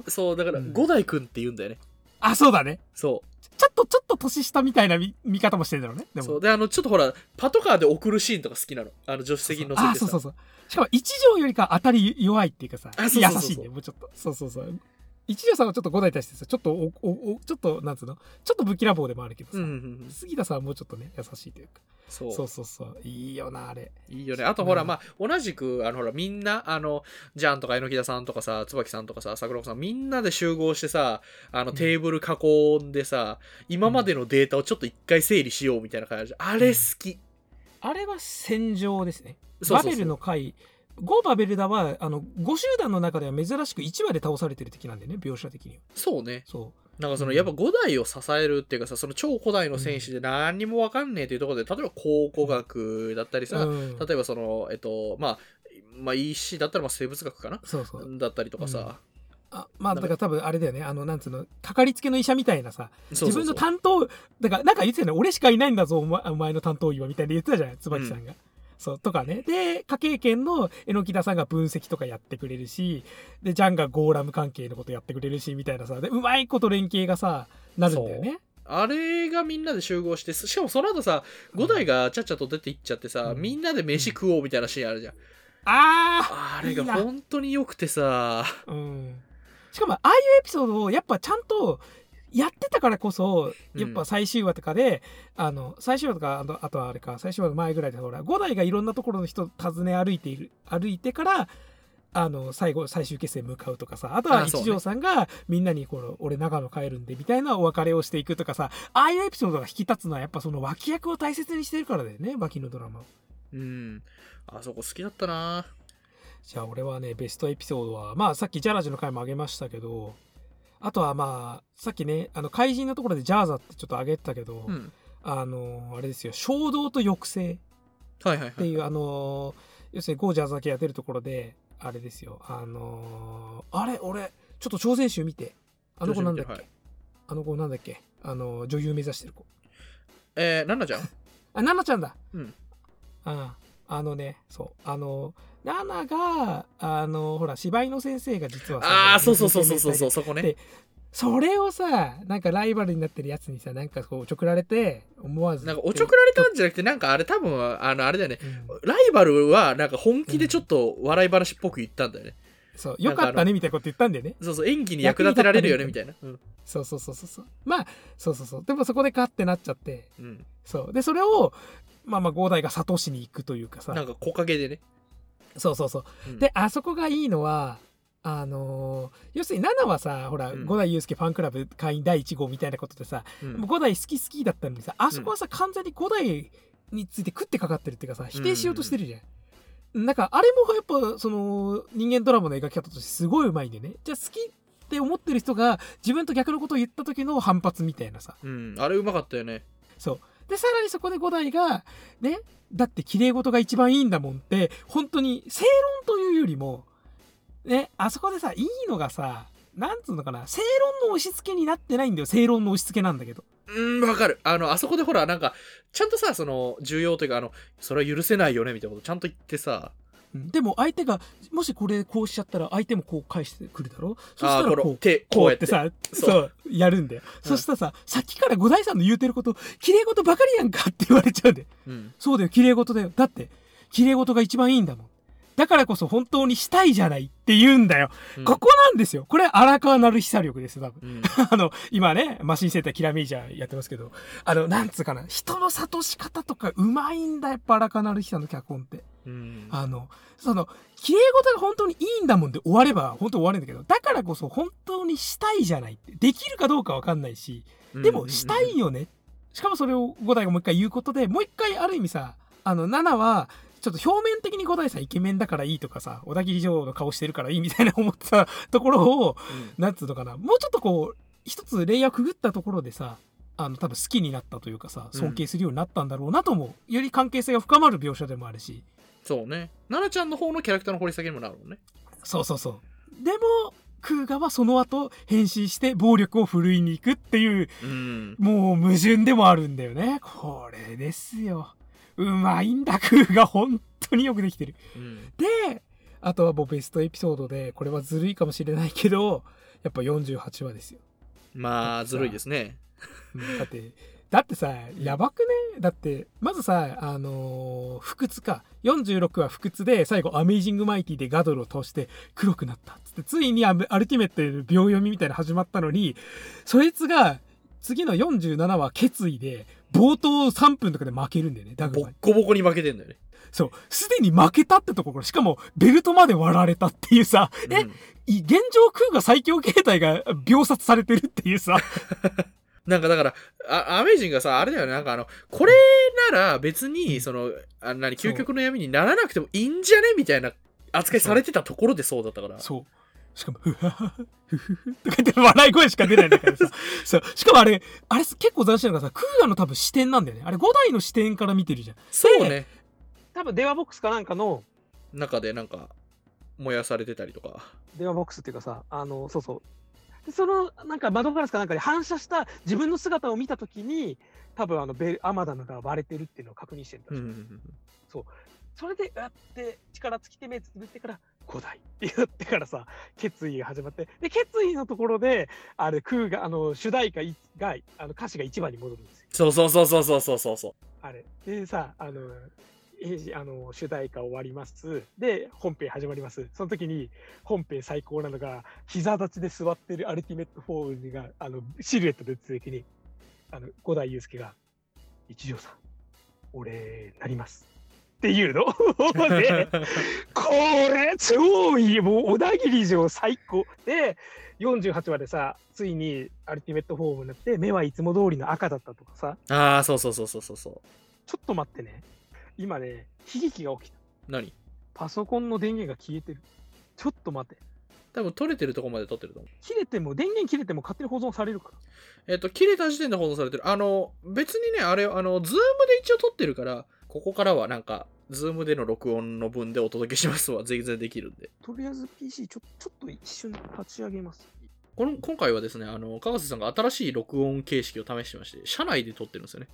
Speaker 1: そうだから
Speaker 2: うん。
Speaker 1: 五代くんって言うんだよね。
Speaker 2: あそうだね。
Speaker 1: そ
Speaker 2: ちょっとちょっと年下みたいな見見方もしてるだろうね。でも。
Speaker 1: うそう。であのちょっとほらパトカーで送るシーンとか好きなの。あの助手席に乗せてさ。
Speaker 2: あそうそうそう。しかも一条よりか当たり弱いっていうかさ優しいねもうちょっと。そうそうそう。一条さんはちょっと五代に対してさちょっとおおおちょっとなんつうの？ちょっと不気な棒でもあるけどさ、
Speaker 1: うんうんうん。
Speaker 2: 杉田さんはもうちょっとね優しいというか
Speaker 1: そう。
Speaker 2: そうそうそう。いいよなあれ。
Speaker 1: いいよね。あとほら、
Speaker 2: うん
Speaker 1: まあ、同じく、あの、ほら、みんな、あの、ジャンとか榎田さんとかさ、椿さんとかさ、桜子さん、みんなで集合してさ、あの、
Speaker 2: うん。
Speaker 1: テーブル囲んでさ、今までのデータをちょっと一回整理しようみたいな感じ。あれ好き。
Speaker 2: あれは戦場ですね。バベルの回。ゴバベルダはあの5集団の中では珍しく1話で倒されてる敵なんだよね描写的には。
Speaker 1: そうね。
Speaker 2: そ
Speaker 1: なんかその、
Speaker 2: うん。
Speaker 1: やっぱ五代を支えるっていうかさ、その超古代の戦士で何にもわかんねえというところで、例えば考古学だったり
Speaker 2: う、
Speaker 1: さ、
Speaker 2: うん。
Speaker 1: 例えばその、えっと、まあ、まあ、石だったらまあ生物学かな？
Speaker 2: そうそう。
Speaker 1: だったりとかさ、
Speaker 2: あまあだから多分あれだよね。あのなんつうのかかりつけの医者みたいなさ。自分の担当だからなんか言ってたよね。俺しかいないんだぞお前お前の担当医はみたいな言ってたじゃない？椿さんが、そうとかね。で科警研の榎田さんが分析とかやってくれるしでジャンがゴーラム関係のことやってくれるしみたいなさ。でうまいこと連携がさなるんだよね。
Speaker 1: あれがみんなで集合して、しかもその後さ、五代がちゃっちゃと出て行っちゃってさ、
Speaker 2: うん。
Speaker 1: みんなで飯食おうみたいなシーンあるじゃん。
Speaker 2: あ
Speaker 1: あれが本当に良くてさ、
Speaker 2: あうん。しかもああいうエピソードをやっぱちゃんとやってたからこそやっぱ最終話とかで、あの最終話とかあとはあれか最終話の前ぐらいでほら五代がいろんなところの人訪ね歩いている歩いてからあの最後最終決戦向かうとかさあとは一条さんがみんなにこの俺長野帰るんでみたいなお別れをしていくとかさああいうエピソードが引き立つのはやっぱその脇役を大切にしてるからだよね脇のドラマを。
Speaker 1: うん。あそこ好きだったな。
Speaker 2: じゃあ俺はねベストエピソードはまあさっきジャラジの回も挙げましたけどあとはまあさっきねあの怪人のところでジャーザってちょっと挙げてたけど、
Speaker 1: うん。
Speaker 2: あのあれですよ衝動と抑制
Speaker 1: はいはいはい。
Speaker 2: ってい。う、あの要するにゴージャーズだけやってるところであれですよ。あのあれ俺ちょっと挑戦集見て。あの子なんだっけ、
Speaker 1: はい。
Speaker 2: あの子なんだっけ？あの女優目指してる子。
Speaker 1: えー、なんなちゃん？
Speaker 2: あナナちゃんだ。
Speaker 1: うん。
Speaker 2: あああのねそう。あのナナがあのほら芝居の先生が実はさ
Speaker 1: ああ、そうそうそうそうそうそう、そこね
Speaker 2: で。それをさなんかライバルになってるやつにさなんかこうちょくられて思わず
Speaker 1: なんかおちょくられたんじゃなくて、なんかあれ多分、あの、あれだよね。
Speaker 2: うん
Speaker 1: ライバルはなんか本気でちょっと笑い話っぽく言ったんだよね。
Speaker 2: そうよかったねみたいなこと言ったんだよね
Speaker 1: そうそう、演技に役立てられるよねみたいな。うん。
Speaker 2: そうそうそうそうそうまあそうそうそうでもそこでカッてなっちゃって
Speaker 1: うん。
Speaker 2: そうでそれをまあまあ五代が諭しに行くというかさ
Speaker 1: なんか木陰でね。
Speaker 2: そうそうそう。
Speaker 1: うん。
Speaker 2: であそこがいいのはあのー要するに7はさほら、
Speaker 1: うん。
Speaker 2: 五代祐介ファンクラブ会員第1号みたいなことでさ、
Speaker 1: うん。
Speaker 2: 五代好き好きだったのにさあそこはさ、完全に五代について食ってかかってるっていうかさ否定しようとしてるじゃん、なんかあれもやっぱその人間ドラマの描き方としてすごいうまいんだよね。じゃあ好きって思ってる人が自分と逆のことを言った時の反発みたいなさ。
Speaker 1: うん。あれうまかったよね。
Speaker 2: そうでさらにそこで五代がねだって綺麗事が一番いいんだもんって本当に正論というよりもねあそこでさいいのがさなんつうのかな正論の押し付けになってないんだよ正論の押し付けなんだけど
Speaker 1: うん、わかる。あの、あそこでほら、なんか、ちゃんとさ、その、重要というか、あの、それは許せないよね、みたいなことちゃんと言ってさ、
Speaker 2: うん。でも相手がもしこれこうしちゃったら相手もこう返してくるだろ？そしたらこう
Speaker 1: 手、
Speaker 2: こ
Speaker 1: こうやって
Speaker 2: さ
Speaker 1: そ
Speaker 2: そううやるんだよ、
Speaker 1: うん。
Speaker 2: そしたらささっきから五代さんの言うてること綺麗事ばかりやんかって言われちゃうんだよ。
Speaker 1: うん。
Speaker 2: そうだよ綺麗事だよ。だって綺麗事が一番いいんだもんだからこそ本当にしたいじゃないって言うんだよ、
Speaker 1: うん。
Speaker 2: ここなんですよ。これ荒川成久力ですよ多分。
Speaker 1: うん。
Speaker 2: あの今ねマシンセンターキラメイジャーやってますけど。あのなんつうかな。人の諭し方とかうまいんだやっぱ荒川成久の脚本って。
Speaker 1: うん。
Speaker 2: あのその綺麗事が本当にいいんだもんで終われば本当終わるんだけどだからこそ本当にしたいじゃないって。できるかどうかわかんないしでもしたいよね。しかもそれを五代がもう一回言うことでもう一回ある意味さあの7はちょっと表面的に五代さんイケメンだからいいとかさ小田切城の顔してるからいいみたいな思ってた ところを
Speaker 1: うん。
Speaker 2: なんつうのかなもうちょっとこう一つレイヤーくぐったところでさあの多分好きになったというかさ尊敬するようになったんだろうなと思う、より関係性が深まる描写でもあるし。
Speaker 1: そうね。奈々ちゃんの方のキャラクターの掘り下げにもなるもんね。
Speaker 2: そうそうそう。でもクーガはその後変身して暴力を振るいに行くっていう
Speaker 1: うん。
Speaker 2: もう矛盾でもあるんだよね。これですようまいんだ。クーガ本当によくできてる。
Speaker 1: うん。
Speaker 2: であとはもうベストエピソードでこれはずるいかもしれないけど やっぱ48話ですよ。
Speaker 1: まあずるいですね。
Speaker 2: うんだってだってさやばくね？だってまずさあのー不屈か。46は不屈で最後アメイジングマイティでガドルを通して黒くなったっつってついにアルティメットで秒読みみたいなの始まったのにそいつが次の47話決意で冒頭3分とかで負けるんだよねダグ
Speaker 1: ボッコボコに負けてんだよね。
Speaker 2: そう。すでに負けたってところしかもベルトまで割られたっていうさ、え
Speaker 1: うん。
Speaker 2: い現状空が最強形態が秒殺されてるっていうさ。
Speaker 1: なんかだから、あアメージングがさ、あれだよね、なんかあの、これなら別に、その、あ何、究極の闇にならなくてもいいんじゃね？みたいな扱いされてたところでそうだったから。
Speaker 2: そう。しかも、ふははふふとか言って笑い声しか出ないんだからさ。そう。しかもあれ、あれ結構斬新なのがさ、クーガの多分視点なんだよね。あれ5代の視点から見てるじゃん。
Speaker 1: そうね。
Speaker 4: 多分電話ボックスかなんかの
Speaker 1: 中でなんか、燃やされてたりとか。
Speaker 4: 電話ボックスっていうかさあのそうそうそのなんか窓ガラスかなんかで反射した自分の姿を見たときに多分あのベアマダムが割れてるっていうのを確認してるんだ、
Speaker 1: うんうんう
Speaker 4: それでやって力尽きて目つぶってから古代って言ってからさ、決意が始まって、で、決意のところで、あれ、空が、あの、主題歌が、あの歌詞が一番に戻るんですよ。
Speaker 1: そうそうそうそうそうそうそう。
Speaker 4: あれ。でさ、あの、あの主題歌終わります。で、本編始まります。その時に、本編最高なのが、膝立ちで座ってるアルティメットフォームが、あの、シルエットで続きに、あの、五代祐介が、一条さん、俺、なります。っていうの？でこれ超いいもう小田切城最高で48話でさついにアルティメットフォームになって目はいつも通りの赤だったとかさ
Speaker 1: ああ、そうそうそうそうそうそう。
Speaker 4: ちょっと待ってね。今ね、悲劇が起きた。
Speaker 1: 何？
Speaker 4: パソコンの電源が消えてる。ちょっと待って。
Speaker 1: 多分取れてるとこまで取ってると思う。
Speaker 4: 切れても、電源切れても勝手に保存されるから。
Speaker 1: えっと、切れた時点で保存されてる。あの、別にね、あれ、あの、ズームで一応撮ってるから、ここからはなんか、ズームでの録音の分でお届けしますわ。全然できるんで。
Speaker 4: とりあえず PC ちょちょっと一瞬立ち上げます。
Speaker 1: この今回はですね、あの、かがせさんが新しい録音形式を試してまして、車内で撮ってるんですよね。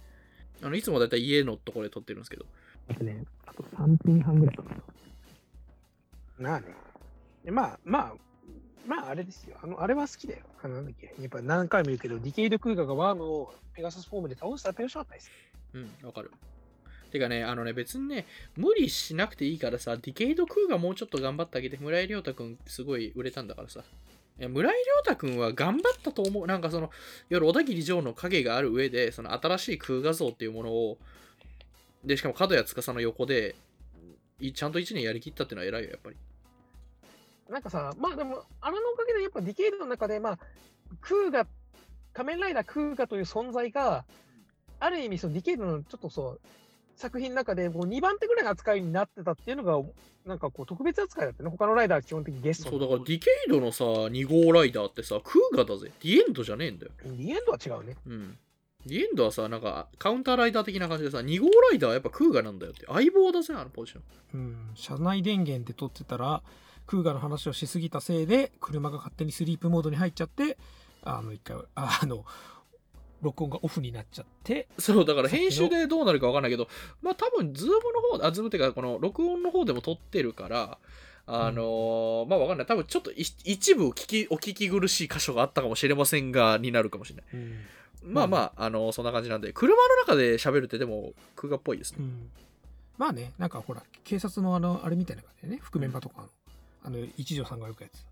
Speaker 1: あの、いつもだいたい家のところで撮ってるんですけど。
Speaker 4: えっとね、あと3分半ぐらいかな。まあね。でまあまあ、まああれですよ。あの、あれは好きだよ。あのなんだっけ。やっぱ何回も言うけど、ディケイド・クーガがワームをペガサスフォームで倒したらペガショったです。
Speaker 1: うん、わかる。てかね、あのね、別にね、無理しなくていいからさ、ディケイド・クーがもうちょっと頑張ってあげて、村井亮太くんすごい売れたんだからさ。いや村井亮太くんは頑張ったと思う。なんかその、夜小田切城の影がある上で、その新しい空画像っていうものを、で、しかも角谷司の横で、ちゃんと1年やりきったっていうのは偉いよ、やっぱり。
Speaker 4: なんかさ、まあでも、あれのおかげでやっぱディケイドの中で、まあ、クウガ、仮面ライダークウガという存在が、ある意味、そのディケイドのちょっとそう、作品の中でもう2番手ぐらいの扱いになってたっていうのが、なんかこう特別扱いだったね。他のライダーは基本的にゲスト
Speaker 1: そう、だからディケイドのさ、2号ライダーってさ、クウガだぜ。ディエンドじゃねえんだよ。
Speaker 4: ディエンドは違うね。
Speaker 1: うん。ディエンドはさ、なんか、カウンターライダー的な感じでさ、2号ライダーはやっぱクウガなんだよって。相棒だぜ、あのポジション。
Speaker 2: うん、車内電源で撮ってたらクウガの話をしすぎたせいで車が勝手にスリープモードに入っちゃってあの一回ああの録音がオフになっちゃって
Speaker 1: そう、だから編集でどうなるかわかんないけど、まあ多分、ズームの方、あ、ズームっていうか、この録音の方でも撮ってるから、あのーまあわかんない。多分ちょっとい一部聞き、お聞き苦しい箇所があったかもしれませんが、になるかもしれない。
Speaker 2: うん、
Speaker 1: まあまあ、あのーそんな感じなんで、車の中で喋るってでも、クウガっぽいですね。
Speaker 2: うん、まあねなんかほら警察のあのあれみたいな感じでね覆面場とかのあの一条さんがよくやつ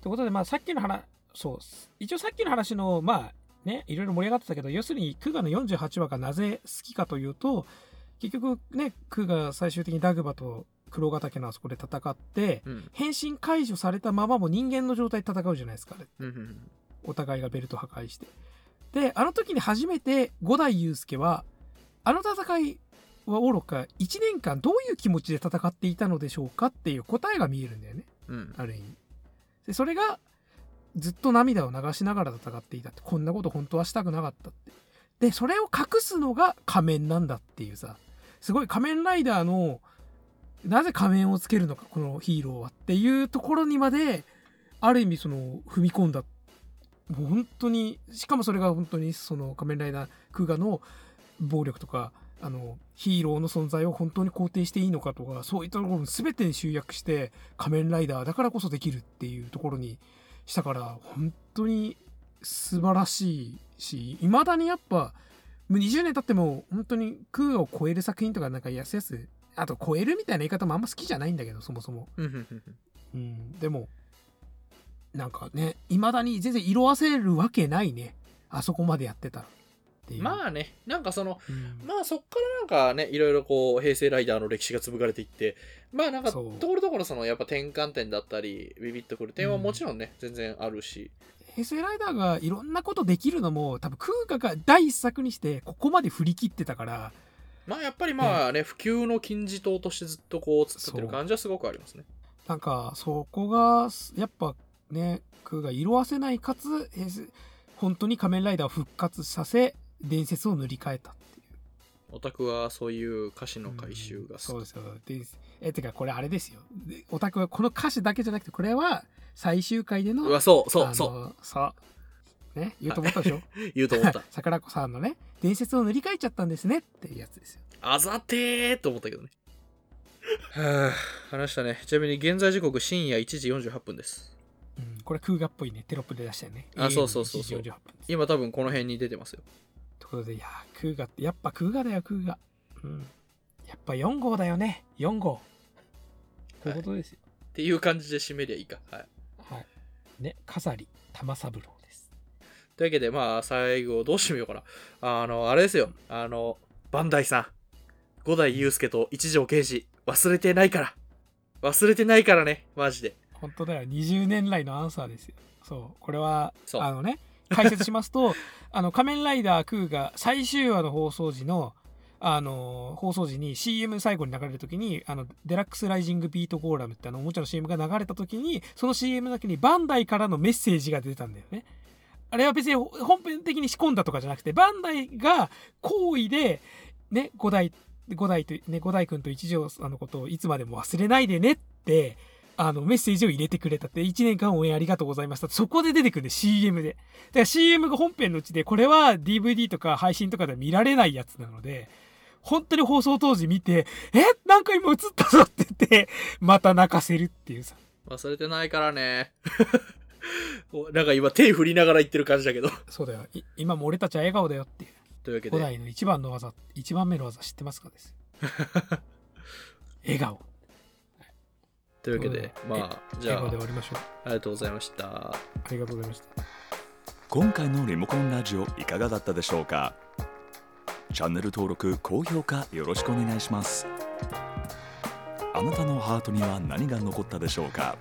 Speaker 2: ということでまあさっきの話そう一応さっきの話のまあねいろいろ盛り上がってたけど要するにクーガの48話がなぜ好きかというと結局ねクーガ最終的にダグバと黒ヶ岳のあそこで戦って
Speaker 1: うん。
Speaker 2: 変身解除されたままも人間の状態で戦うじゃないですか。お互いがベルト破壊してであの時に初めて五代祐介はあの戦いはおろか1年間どういう気持ちで戦っていたのでしょうかっていう答えが見えるんだよね
Speaker 1: うん。
Speaker 2: ある意味でそれがずっと涙を流しながら戦っていたってこんなこと本当はしたくなかったって。でそれを隠すのが仮面なんだっていうさ。すごい仮面ライダーのなぜ仮面をつけるのかこのヒーローはっていうところにまである意味その踏み込んだ。もう本当にしかもそれが本当にその仮面ライダークーガの暴力とかあのヒーローの存在を本当に肯定していいのかとかそういったところも全てに集約して仮面ライダーだからこそできるっていうところにしたから本当に素晴らしいしいまだにやっぱもう20年経っても本当にクーガを超える作品とかなんかやすやすあと超えるみたいな言い方もあんま好きじゃないんだけどそもそも。
Speaker 1: うん、
Speaker 2: でもなんかねいまだに全然色あせるわけないね。あそこまでやってたらっていう。
Speaker 1: まあね、なんかその、
Speaker 2: うん。
Speaker 1: まあそっからなんかね、いろいろこう、平成ライダーの歴史が紡がれていって、まあなんか、ところどころその、やっぱ転換点だったり、ビビッとくる点はもちろんね、全然あるし、
Speaker 2: 平成ライダーがいろんなことできるのも多分クーガが第一作にしてここまで振り切ってたから。
Speaker 1: まあやっぱりまあね、普及の金字塔としてずっとこう、突ってる感じはすごくありますね。
Speaker 2: なんかそこがやっぱねクーが色あせないかつ本当に仮面ライダーを復活させ伝説を塗り替えたっていう
Speaker 1: オタクはそういう歌詞の回収が好き。
Speaker 2: そうですよ伝説えてかこれあれですよでオタクはこの歌詞だけじゃなくてこれは最終回での
Speaker 1: うわ、そう、そう、そう。
Speaker 2: そうね？言うと思ったでしょ？
Speaker 1: 言うと思った。
Speaker 2: 桜子さんのね伝説を塗り替えちゃったんですねっていうやつですよ
Speaker 1: あざてーと思ったけどね。はぁ、話したね。ちなみに現在時刻深夜1時48分です。
Speaker 2: うん、これクーガっぽいねテロップで出したよね
Speaker 1: あそうそうそうそう
Speaker 2: AM 1時48分です
Speaker 1: 今多分この辺に出てますよ。
Speaker 2: ということでいやークーガってやっぱクーガだよクーガうんやっぱ4号だよね4号ということですよ
Speaker 1: っていう感じで締めりゃいいか。はい。
Speaker 2: はい、ね飾り玉三郎です
Speaker 1: というわけで、まあ、最後、どうしてみようかな。あの、あれですよ。あの、バンダイさん。五代雄介と一条刑事。忘れてないから。忘れてないからね。マジで。
Speaker 2: 本当だよ20年来のアンサーですよそうこれはあのね解説しますと あの仮面ライダークウガ最終話の放送時のあの放送時に CM 最後に流れる時にあのデラックスライジングビートゴーラムってあのおもちゃの CM が流れた時にその CM だけにバンダイからのメッセージが出たんだよね。あれは別に本編的に仕込んだとかじゃなくてバンダイが好意でね五代五代とね五代君と一条さんのことをいつまでも忘れないでねってあのメッセージを入れてくれたって1年間応援ありがとうございました。そこで出てくるんで CM で。だから CM が本編のうちでこれは DVD とか配信とかでは見られないやつなので本当に放送当時見てえ？なんか今映ったぞって言ってまた泣かせるっていうさ。
Speaker 1: 忘れてないからね。おなんか今手振りながら言ってる感じだけど。
Speaker 2: そうだよ。い今も俺たちは笑顔だよっていう。
Speaker 1: というわけで、
Speaker 2: 古代の一番の技一番目の技知ってますかです。笑顔
Speaker 1: というわけで、
Speaker 2: うん。
Speaker 1: まあ、じゃあ、あ
Speaker 2: わりましょう。
Speaker 1: りがとうございました。
Speaker 2: ありがとうございました。
Speaker 3: 今回のリモコンラジオいかがだったでしょうか？チャンネル登録高評価よろしくお願いします。あなたのハートには何が残ったでしょうか？